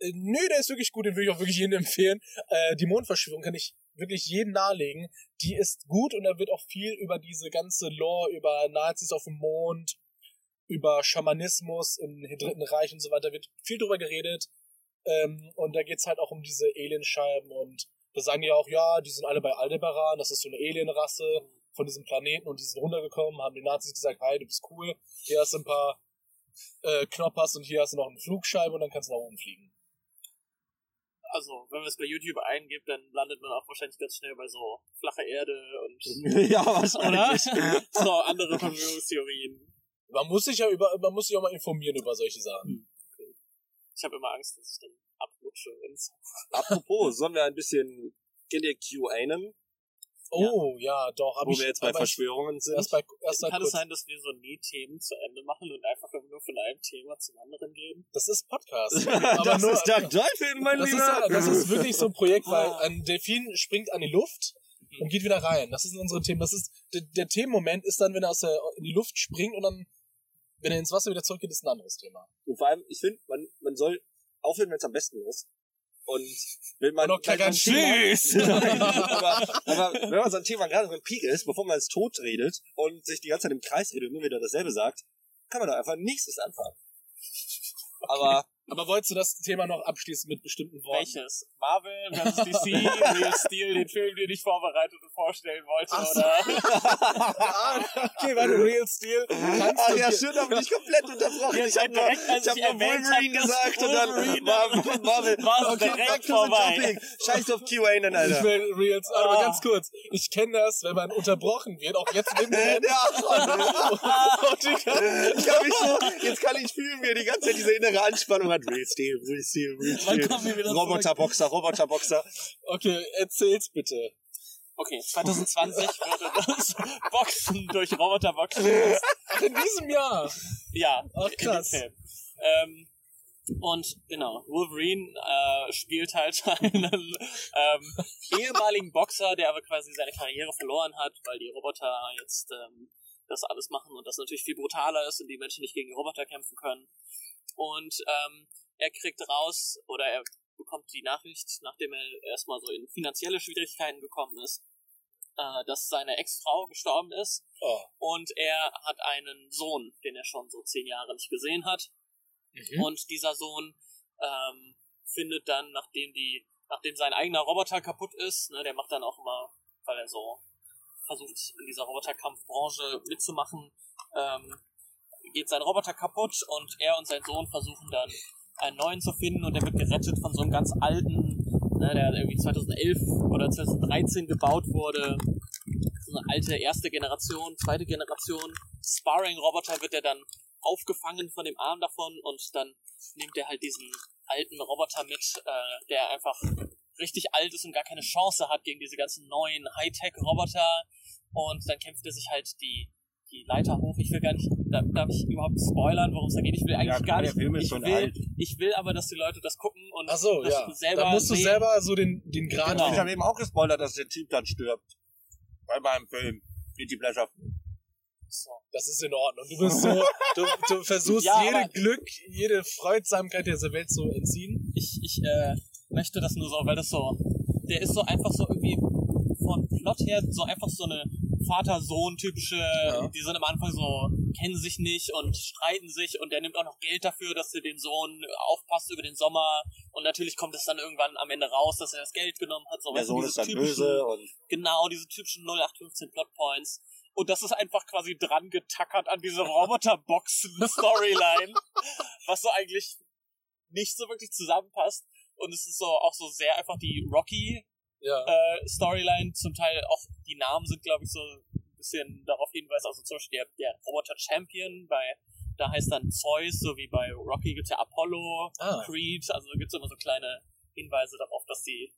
Äh, nö, der ist wirklich gut, den würde ich auch wirklich jedem empfehlen. Äh, die Mondverschwörung kann ich wirklich jedem nahelegen. Die ist gut und da wird auch viel über diese ganze Lore, über Nazis auf dem Mond, über Schamanismus im Dritten Reich und so weiter, wird viel drüber geredet. Ähm, und da geht's halt auch um diese Alienscheiben und da sagen die auch, ja, die sind alle bei Aldebaran, das ist so eine Alienrasse von diesem Planeten und die sind runtergekommen, haben die Nazis gesagt, hi, du bist cool, hier hast du ein paar äh, Knoppers und hier hast du noch eine Flugscheibe und dann kannst du nach oben fliegen. Also, wenn man es bei YouTube eingibt, dann landet man auch wahrscheinlich ganz schnell bei so flache Erde und ja, oder? wahrscheinlich. so andere Verschwörungstheorien. Man muss sich ja über, man muss sich auch mal informieren über solche Sachen. Ich habe immer Angst, dass ich dann abrutsche ins Apropos, sollen wir ein bisschen ihr QAnon, Oh, ja, doch. Hab wo ich, wir jetzt bei Verschwörungen sind? Erst bei, erst Kann es sein, dass wir so nie Themen zu Ende machen und einfach nur von einem Thema zum anderen gehen? Das ist Podcast. aber das nur, ist der Teufel, mein das ist, Lieber. ja, das ist wirklich so ein Projekt, weil Ah. ein Delfin springt an die Luft und geht wieder rein. Das sind unsere Themen. Das ist, der, der Themenmoment ist dann, wenn er aus der, in die Luft springt und dann, wenn er ins Wasser wieder zurückgeht, ist ein anderes Thema. Und vor allem, ich finde, man, man soll aufhören, wenn es am besten ist. Und wenn man, noch kein Tschüss! Aber, aber wenn man so ein Thema gerade ein Peak ist, bevor man es tot redet und sich die ganze Zeit im Kreis redet und nur wieder dasselbe sagt, kann man da einfach nächstes anfangen. Aber Aber wolltest du das Thema noch abschließen mit bestimmten Worten? Welches? Marvel vs. DC, Real Steel, den Film, den ich vorbereitet und vorstellen wollte, Ach so. oder? ah, okay, warte, Real Steel. Kannst Ah du ja, dir- schön, da bin ich komplett unterbrochen. Ihr ich habe seid nur, direkt, als ich hab ich nur erwähnt Wolverine hab, gesagt und dann Marvel. Marvel. War Okay, direkt vorbei. Scheiß auf QAnon, Ich Alter. will Real Steel. Aber Ah. ganz kurz. Ich kenne das, wenn man unterbrochen wird, auch jetzt im Moment. Ja, Und kann- ich hab mich so, jetzt kann ich fühlen, wie er die ganze Zeit diese innere Anspannung hat. Real Steel, Real Steel, Real Steel. Roboterboxer, Roboterboxer. Okay, erzähl's bitte. Okay, 2020 wurde das Boxen durch Roboterboxen. Ach, in diesem Jahr. Ja, Ach, in krass. dem Film. Ähm, und genau, Wolverine äh, spielt halt einen ähm, ehemaligen Boxer, der aber quasi seine Karriere verloren hat, weil die Roboter jetzt ähm, das alles machen und das natürlich viel brutaler ist und die Menschen nicht gegen die Roboter kämpfen können. Und ähm, er kriegt raus oder er bekommt die Nachricht, nachdem er erstmal so in finanzielle Schwierigkeiten gekommen ist, äh, dass seine Ex-Frau gestorben ist Oh. und er hat einen Sohn, den er schon so zehn Jahre nicht gesehen hat. Mhm. Und dieser Sohn ähm, findet dann, nachdem die, nachdem sein eigener Roboter kaputt ist, ne, der macht dann auch immer, weil er so versucht in dieser Roboterkampfbranche mitzumachen, ähm, geht sein Roboter kaputt und er und sein Sohn versuchen dann einen neuen zu finden und der wird gerettet von so einem ganz alten, ne, der irgendwie 2011 oder 2013 gebaut wurde, so eine alte erste Generation, zweite Generation. Sparring-Roboter wird er dann aufgefangen von dem Arm davon und dann nimmt er halt diesen alten Roboter mit, äh, der einfach richtig alt ist und gar keine Chance hat gegen diese ganzen neuen Hightech-Roboter und dann kämpft er sich halt die die Leiter hoch. Ich will gar nicht, darf, darf ich überhaupt spoilern, worum es da geht? Ich will eigentlich Ja, gar der nicht. Film ist ich schon will, alt. ich will aber, dass die Leute das gucken und Ach so, das ja. selber da musst du sehen. selber so den, den Grad Genau. Ich habe eben auch gespoilert, dass der Typ dann stirbt. Bei meinem Film. Guilty Pleasure. So. Das ist in Ordnung. Du bist so, du, du versuchst Ja, jede Glück, jede Freudsamkeit dieser Welt zu entziehen. ich, ich äh, möchte das nur so, weil das so, der ist so einfach so irgendwie vom Plot her so einfach so eine Vater-Sohn-typische, Ja. die sind am Anfang so, kennen sich nicht und streiten sich und der nimmt auch noch Geld dafür, dass er den Sohn aufpasst über den Sommer und natürlich kommt es dann irgendwann am Ende raus, dass er das Geld genommen hat. So, Der Sohn diese ist dann typischen- böse und Genau, diese typischen 0815 Plotpoints. Und das ist einfach quasi dran getackert an diese Roboterboxen-Storyline, was so eigentlich nicht so wirklich zusammenpasst. Und es ist so auch so sehr einfach die Ja. Rocky-Storyline. Zum Teil auch die Namen sind, glaube ich, so ein bisschen darauf hinweisen. Also zum Beispiel der, der Roboter Champion bei da heißt dann Zeus, so wie bei Rocky gibt's ja Apollo, Ah. Creed, also gibt's immer so kleine Hinweise darauf, dass sie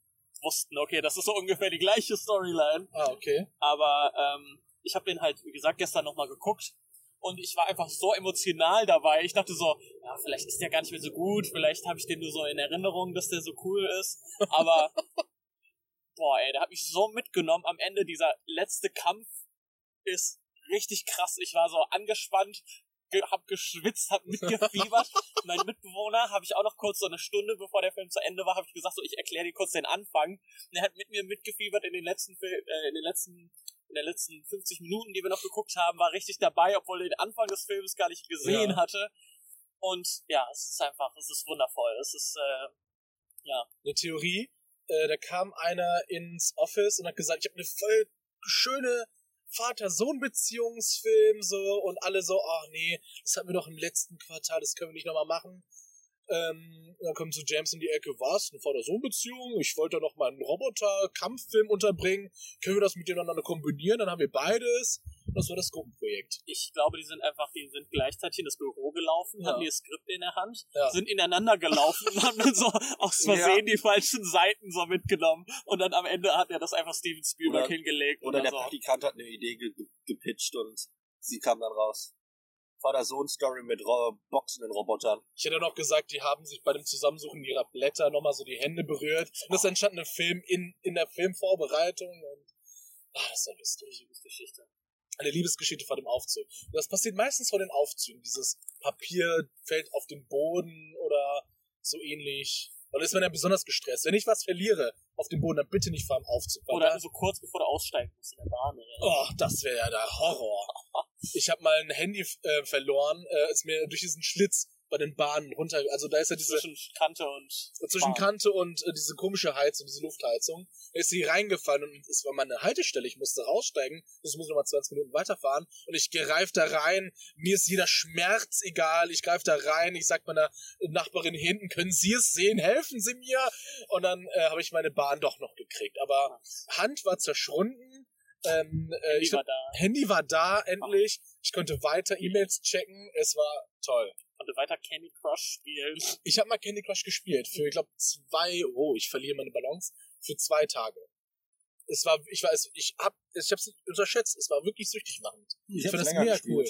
wussten, okay, das ist so ungefähr die gleiche Storyline. Ah, okay. Aber ähm, ich habe den halt, wie gesagt, gestern nochmal geguckt und ich war einfach so emotional dabei. Ich dachte so, ja, vielleicht ist der gar nicht mehr so gut, vielleicht habe ich den nur so in Erinnerung, dass der so cool ist. Aber boah, ey, der hat mich so mitgenommen. Am Ende dieser letzte Kampf ist richtig krass. Ich war so angespannt, ge hab geschwitzt, hab mitgefiebert. mein Mitbewohner habe ich auch noch kurz so eine Stunde, bevor der Film zu Ende war, habe ich gesagt, so ich erkläre dir kurz den Anfang. Und er hat mit mir mitgefiebert in den letzten Fil äh, in den letzten in den letzten 50 Minuten, die wir noch geguckt haben, war richtig dabei, obwohl er den Anfang des Films gar nicht gesehen Ja. hatte. Und ja, es ist einfach, es ist wundervoll. Es ist äh, ja, Eine Theorie. Äh, da kam einer ins Office und hat gesagt, ich habe eine voll schöne Vater-Sohn-Beziehungsfilm so und alle so, ach nee, das hatten wir doch im letzten Quartal, das können wir nicht nochmal machen. Ähm, dann kommt so James in die Ecke, was? Eine Vater-Sohn-Beziehung? Ich wollte da noch mal einen Roboter-Kampffilm unterbringen. Können wir das miteinander kombinieren? Dann haben wir beides. Das war das Gruppenprojekt. ich glaube, die sind einfach, die sind gleichzeitig in das Büro gelaufen, Ja. hatten ihr Skript in der Hand, Ja. sind ineinander gelaufen und haben dann so aus Versehen die falschen Seiten so mitgenommen. Und dann am Ende hat er das einfach Steven Spielberg Oder- hingelegt. Oder und der so. Praktikant hat eine Idee ge ge gepitcht und sie kam dann raus. Vater-Sohn-Story mit Ro boxenden Robotern. Ich hätte noch gesagt, die haben sich bei dem Zusammensuchen ihrer Blätter nochmal so die Hände berührt. Und es entstand ein Film in, in der Filmvorbereitung. Und, ah, das war lustig. Geschichte. Eine Liebesgeschichte vor dem Aufzug. Und das passiert meistens vor den Aufzügen. Dieses Papier fällt auf den Boden oder so ähnlich. Und ist man ja besonders gestresst. Wenn ich was verliere auf dem Boden, dann bitte nicht vor dem Aufzug. weil Oder so kurz bevor du aussteigen musst in der Bahn. Oder so. Oh, das wäre ja der Horror. Ich habe mal ein Handy äh, verloren, äh, ist mir durch diesen Schlitz bei den Bahnen runter. Also da ist ja diese Zwischen Kante und zwischen Bahn. Kante und äh, diese komische Heizung, diese Luftheizung. Da ist sie reingefallen und es war mal eine Haltestelle. Ich musste raussteigen, das muss ich noch mal 20 Minuten weiterfahren. Und ich greife da rein. Mir ist jeder Schmerz egal. Ich greife da rein. Ich sag meiner Nachbarin hinten, können Sie es sehen? Helfen Sie mir. Und dann äh, habe ich meine Bahn doch noch gekriegt. Aber Hand war zerschrunden. Ähm, äh, ich Die war da. Handy war da endlich. Ich konnte weiter E-Mails checken. Es war toll. Konnte weiter Candy Crush spielen. Ich habe mal Candy Crush gespielt für, ich glaube, zwei, oh, ich verliere meine Balance, für zwei Tage. Es war, ich weiß, ich hab, ich hab's nicht unterschätzt, es war wirklich süchtig machend. Ich hab's finde das mega gespielt. cool.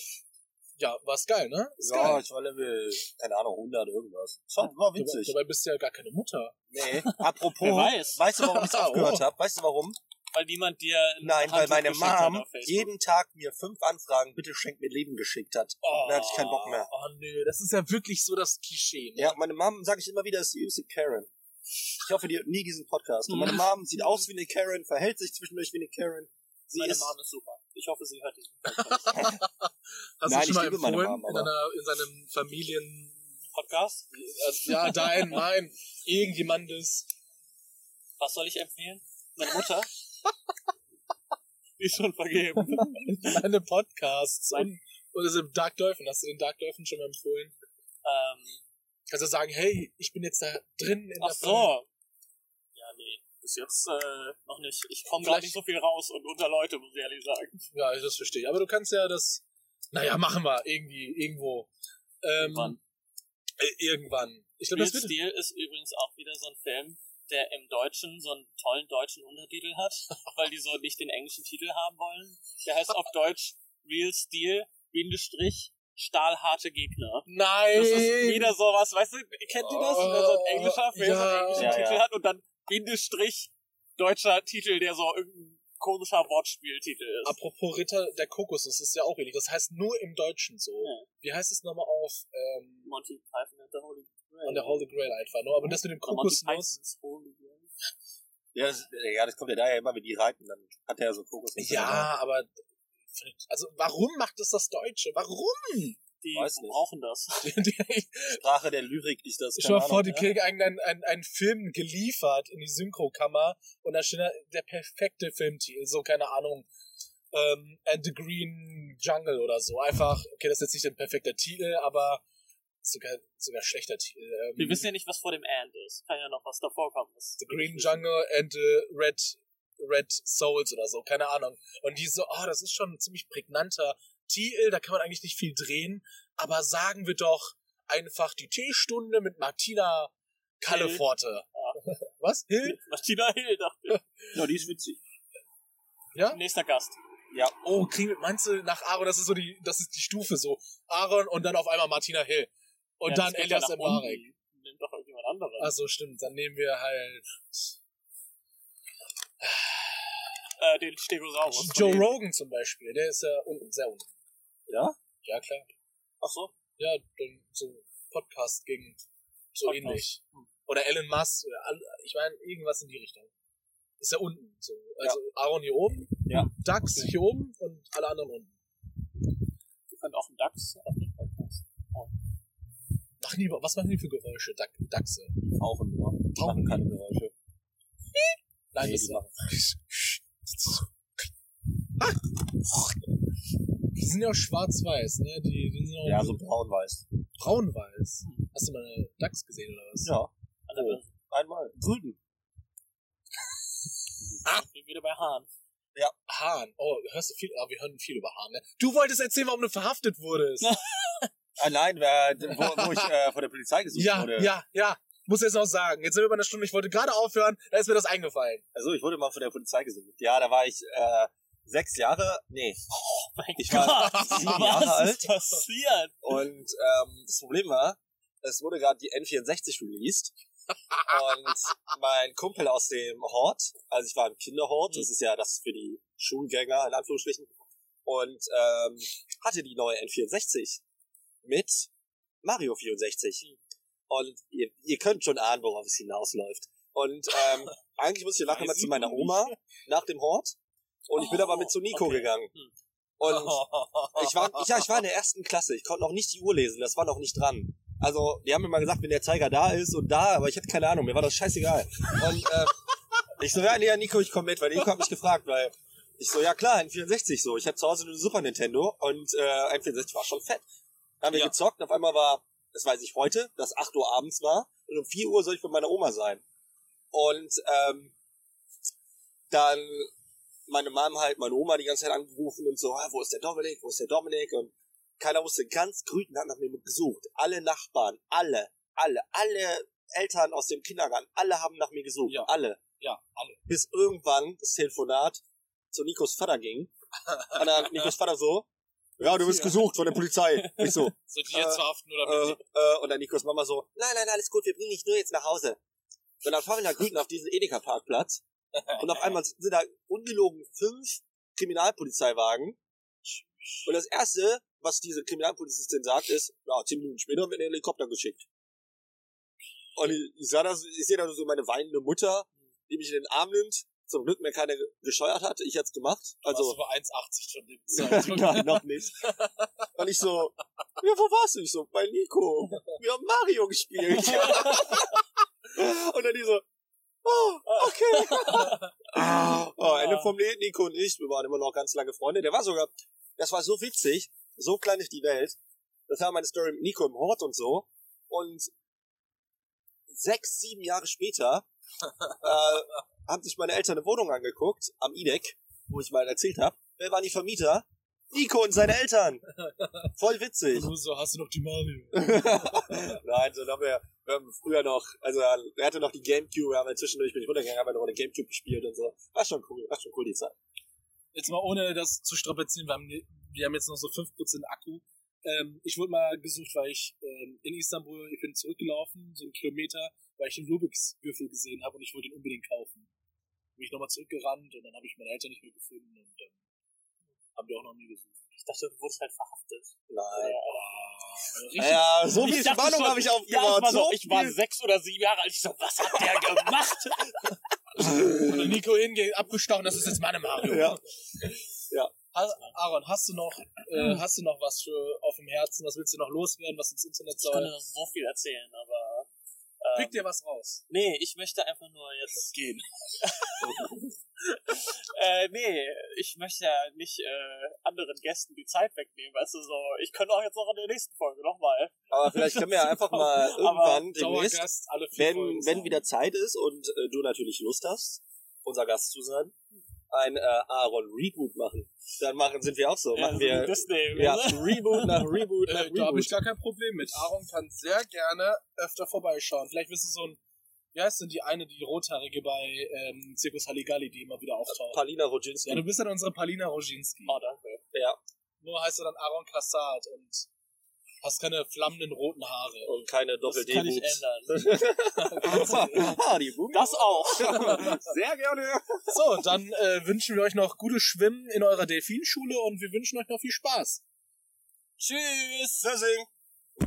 Ja, war's geil, ne? Ist Ja, geil. ich war Level, keine Ahnung, 100 irgendwas. Das war, war Dabei, witzig. dabei bist du ja gar keine Mutter. Nee, apropos, weiß. weißt du, warum ich Ah, aufgehört oh. habe? Weißt du warum? Weil niemand dir ein Nein, weil meine hat Mom jeden Tag mir fünf Anfragen, bitte schenk mir Leben geschickt hat. Oh, Da hatte ich keinen Bock mehr. Oh nö, das ist ja wirklich so das Klischee. Ne? Ja, meine Mom, sage ich immer wieder, ist die übelste Karen. Ich hoffe, die hört nie diesen Podcast. Und meine. Mom sieht aus wie eine Karen, verhält sich zwischendurch wie eine Karen. Sie Meine ist, Mom ist super. Ich hoffe, sie hört diesen Podcast. Hast Nein, du schon mal empfohlen Mom, in, deiner, in seinem Familien... Podcast? Also, ja, dein, mein, irgendjemandes. Was soll ich empfehlen? Meine Mutter? Die ist schon vergeben. Meine Podcasts. Und, und also Dark Dolphin, hast du den Dark Dolphin schon mal empfohlen? ähm, Kannst du sagen, hey, ich bin jetzt da drin in ach der so. Ja, nee. Bis jetzt äh, noch nicht. Ich komme gerade Vielleicht- nicht so viel raus und unter Leute, muss ich ehrlich sagen. Ja, das verstehe ich. Aber du kannst ja das. Naja, machen wir irgendwie, irgendwo. Ähm, Irgendwann. Äh, irgendwann. Ich glaube, das wird. Steel ist übrigens auch wieder so ein Film, der im Deutschen so einen tollen deutschen Untertitel hat, weil die so nicht den englischen Titel haben wollen. Der heißt auf Deutsch Real Steel, Bindestrich, stahlharte Gegner. Nein! Das ist wieder sowas, weißt du, kennt ihr das? Wenn so ein englischer Film Ja. einen englischen Ja, Titel ja. hat und dann Bindestrich deutscher Titel, der so irgendein komischer Wortspieltitel ist. Apropos Ritter der Kokosnuss, ist ja auch ähnlich. Das heißt nur im Deutschen so. Ja. Wie heißt es nochmal auf ähm, Monty Python and the Holy Grail. an der Holy Grail einfach nur? Aber das mit dem Kokosnuss. Ja, das, ja, das kommt ja daher immer, wenn die reiten, dann hat er so Kokos. Ja, aber also warum macht es das Deutsche? Warum? Die brauchen das. Sprache der Lyrik ist das. Mal keine vor, die kriegen einen, einen, einen Film geliefert in die Synchrokammer und da steht der perfekte Filmtitel, so keine Ahnung, ähm, And the Green Jungle oder so. Einfach, okay, das ist jetzt nicht ein perfekter Titel, aber sogar sogar schlechter Titel. Ähm, Wir wissen ja nicht, was vor dem And ist. Kann ja noch was davor kommen. The Green Jungle and the Red Red Souls oder so, keine Ahnung. Und die so, oh, das ist schon ein ziemlich prägnanter Titel, da kann man eigentlich nicht viel drehen, aber sagen wir doch einfach die Teestunde mit Martina Kalleforte. Was? Hill? Martina Hill, dachte ich. Ja, die ist witzig. Ja? Nächster Gast. Oh, kriegen wir, meinst du nach Aaron, das ist so die, das ist die Stufe so. Aaron und dann auf einmal Martina Hill. Und Ja, dann Elias ja Mbarek. unten. Nimm doch irgendjemand anderen. Achso, stimmt. Dann nehmen wir halt äh, den Stegosaurus. Joe Rogan zum Beispiel. Der ist ja unten, sehr unten. Ja? Ja, klar. Ach so. Ja, dann so Podcast ging so Podcast. ähnlich. Oder Elon Musk. Ich meine, irgendwas in die Richtung. Ist ja unten. So. Also Aaron hier oben, Ja. Dax hier oben und alle anderen unten. Wir können auch einen DAX auf den Podcast. Machen die, was machen die für Geräusche? Dax, Dachse. Tauchen nur. Tauchen Machen keine Geräusche. Nein, Nee, das die Ah! Die sind ja auch schwarz-weiß, ne? Die, die sind ja, auch Ja, so braun-weiß. braun-weiß. Hast du mal eine Dachs gesehen oder was? Ja, Also, einmal. Grün. Wie wieder bei Hahn. Hahn. Oh, hörst du viel? Ah, wir hören viel über Hahn, ne? Du wolltest erzählen, warum du verhaftet wurdest. Ah, nein, wer, wo, wo ich äh, von der Polizei gesucht ja, wurde. ja, ja. Muss jetzt noch sagen. Jetzt sind wir bei einer Stunde. Ich wollte gerade aufhören. Da ist mir das eingefallen. Also ich wurde mal von der Polizei gesucht. Ja, da war ich äh, sechs Jahre, nee, Mein Ich war Gott, sieben was Jahre ist passiert? Und ähm, das Problem war, es wurde gerade die N64 released. und mein Kumpel aus dem Hort, also ich war im Kinderhort, das ist ja das für die Schulgänger in Anführungsstrichen, und ähm, hatte die neue N64 mit Mario 64. Und ihr, ihr könnt schon ahnen, worauf es hinausläuft. Und ähm, eigentlich musste ich nachher mal zu meiner Oma nach dem Hort. Und ich bin aber mit zu Nico okay. gegangen. Hm. Und ich war, ich, ja, ich war in der ersten Klasse. Ich konnte noch nicht die Uhr lesen. Das war noch nicht dran. Also, die haben mir mal gesagt, wenn der Zeiger da ist und da, aber ich hatte keine Ahnung. Mir war das scheißegal. Und äh, ich so, ja, nee, Nico, ich komme mit, weil Nico hat mich gefragt, weil ich so, ja klar, N64 so. Ich habe zu Hause eine Super Nintendo und äh, N64 war schon fett. Dann haben wir Ja. gezockt und auf einmal war, das weiß ich heute, dass 8 Uhr abends war und um 4 Uhr soll ich bei meiner Oma sein. Und ähm, dann meine Mom halt, meine Oma die ganze Zeit angerufen und so, ah, wo ist der Dominik, wo ist der Dominik? Und keiner wusste, ganz Grüten hat nach mir gesucht. Alle Nachbarn, alle, alle, alle Eltern aus dem Kindergarten, alle haben nach mir gesucht. Ja. Alle. Ja, alle. Bis irgendwann das Telefonat zu Nikos Vater ging. Und dann Nikos Vater so, ja, du bist Ja. gesucht von der Polizei. Ich so, Soll ich dich jetzt Äh, verhaften oder äh, äh, und dann Nikos Mama so, nein, nein, alles gut, wir bringen dich nur jetzt nach Hause. Und dann fahren wir nach Grüten auf diesen Edeka-Parkplatz. Und auf einmal sind da ungelogen fünf Kriminalpolizeiwagen. Und das erste, was diese Kriminalpolizistin sagt, ist, ja, zehn Minuten später wird ein Helikopter geschickt. Und ich, ich sah das, ich sehe da so meine weinende Mutter, die mich in den Arm nimmt. Zum Glück mir keiner ge- gescheuert hat. Ich hat's gemacht. Also Also, war 1,80 schon dem Zeitpunkt. Nein, noch nicht. Und ich so, ja, wo warst du? Ich so, bei Nico. Wir haben Mario gespielt. und dann die so, oh, okay. oh, Ende vom Lied, Nico und ich, wir waren immer noch ganz lange Freunde. Der war sogar, das war so witzig, so klein ist die Welt. Das war meine Story mit Nico im Hort und so. Und sechs, sieben Jahre später äh, haben sich meine Eltern eine Wohnung angeguckt, am IDEC, wo ich mal erzählt habe. Wer waren die Vermieter? Nico und seine Eltern. Voll witzig. So, hast du noch die Mario? Nein, so haben wir, wir haben früher noch, also er hatte noch die Gamecube, halt zwischendurch bin ich runtergegangen, haben eine Runde Gamecube gespielt und so. War schon cool, war schon cool die Zeit. Jetzt mal ohne das zu strapazieren, wir haben, wir haben jetzt noch so 5% Akku. Ähm, ich wurde mal gesucht, weil ich ähm, in Istanbul, ich bin zurückgelaufen, so einen Kilometer, weil ich den Rubiks Würfel gesehen habe und ich wollte ihn unbedingt kaufen. Bin ich nochmal zurückgerannt und dann habe ich meine Eltern nicht mehr gefunden und dann haben die auch noch nie gesucht. Ich dachte, du wurdest halt verhaftet. Nein. Ja, so viel Ich Spannung habe ich Ja, aufgebaut. ich war, so, so ich war sechs oder sieben Jahre alt. Ich so, was hat der gemacht? Und Nico hingeht, abgestochen, das ist jetzt meine Mario. Ja. Has, Aaron, hast du noch, äh, hast du noch was für auf dem Herzen? Was willst du noch loswerden, was ins Internet Ich könnte soll? noch so viel erzählen, aber... Pick Ähm, dir was raus. nee, ich möchte einfach nur jetzt... Gehen. Äh, nee, ich möchte ja nicht äh, anderen Gästen die Zeit wegnehmen, weißt du, so. Ich könnte auch jetzt noch in der nächsten Folge nochmal. Aber vielleicht können wir ja einfach mal irgendwann demnächst, wenn, Folgen wenn wieder Zeit ist und äh, du natürlich Lust hast, unser Gast zu sein, ein äh, Aaron Reboot machen. Dann machen, sind wir auch so. Ja, Machen wie wir Disney. ja? Reboot nach Reboot nach Äh, da habe ich Reboot. gar kein Problem mit. Aaron kann sehr gerne öfter vorbeischauen. Vielleicht bist du so ein, wie heißt denn die eine, die rothaarige bei ähm, Zirkus Halligalli, die immer wieder auftaucht? Palina Rodzinski. Ja, du bist dann unsere Palina Roginski. Oh, danke. Ja, Nur heißt du dann Aaron Kassad und hast keine flammenden roten Haare. und keine Das doppel d kann ich ändern. ah. Das auch. Sehr gerne. So, dann äh, wünschen wir euch noch gutes Schwimmen in eurer Delfinschule und wir wünschen euch noch viel Spaß. Tschüss. Tschüssing.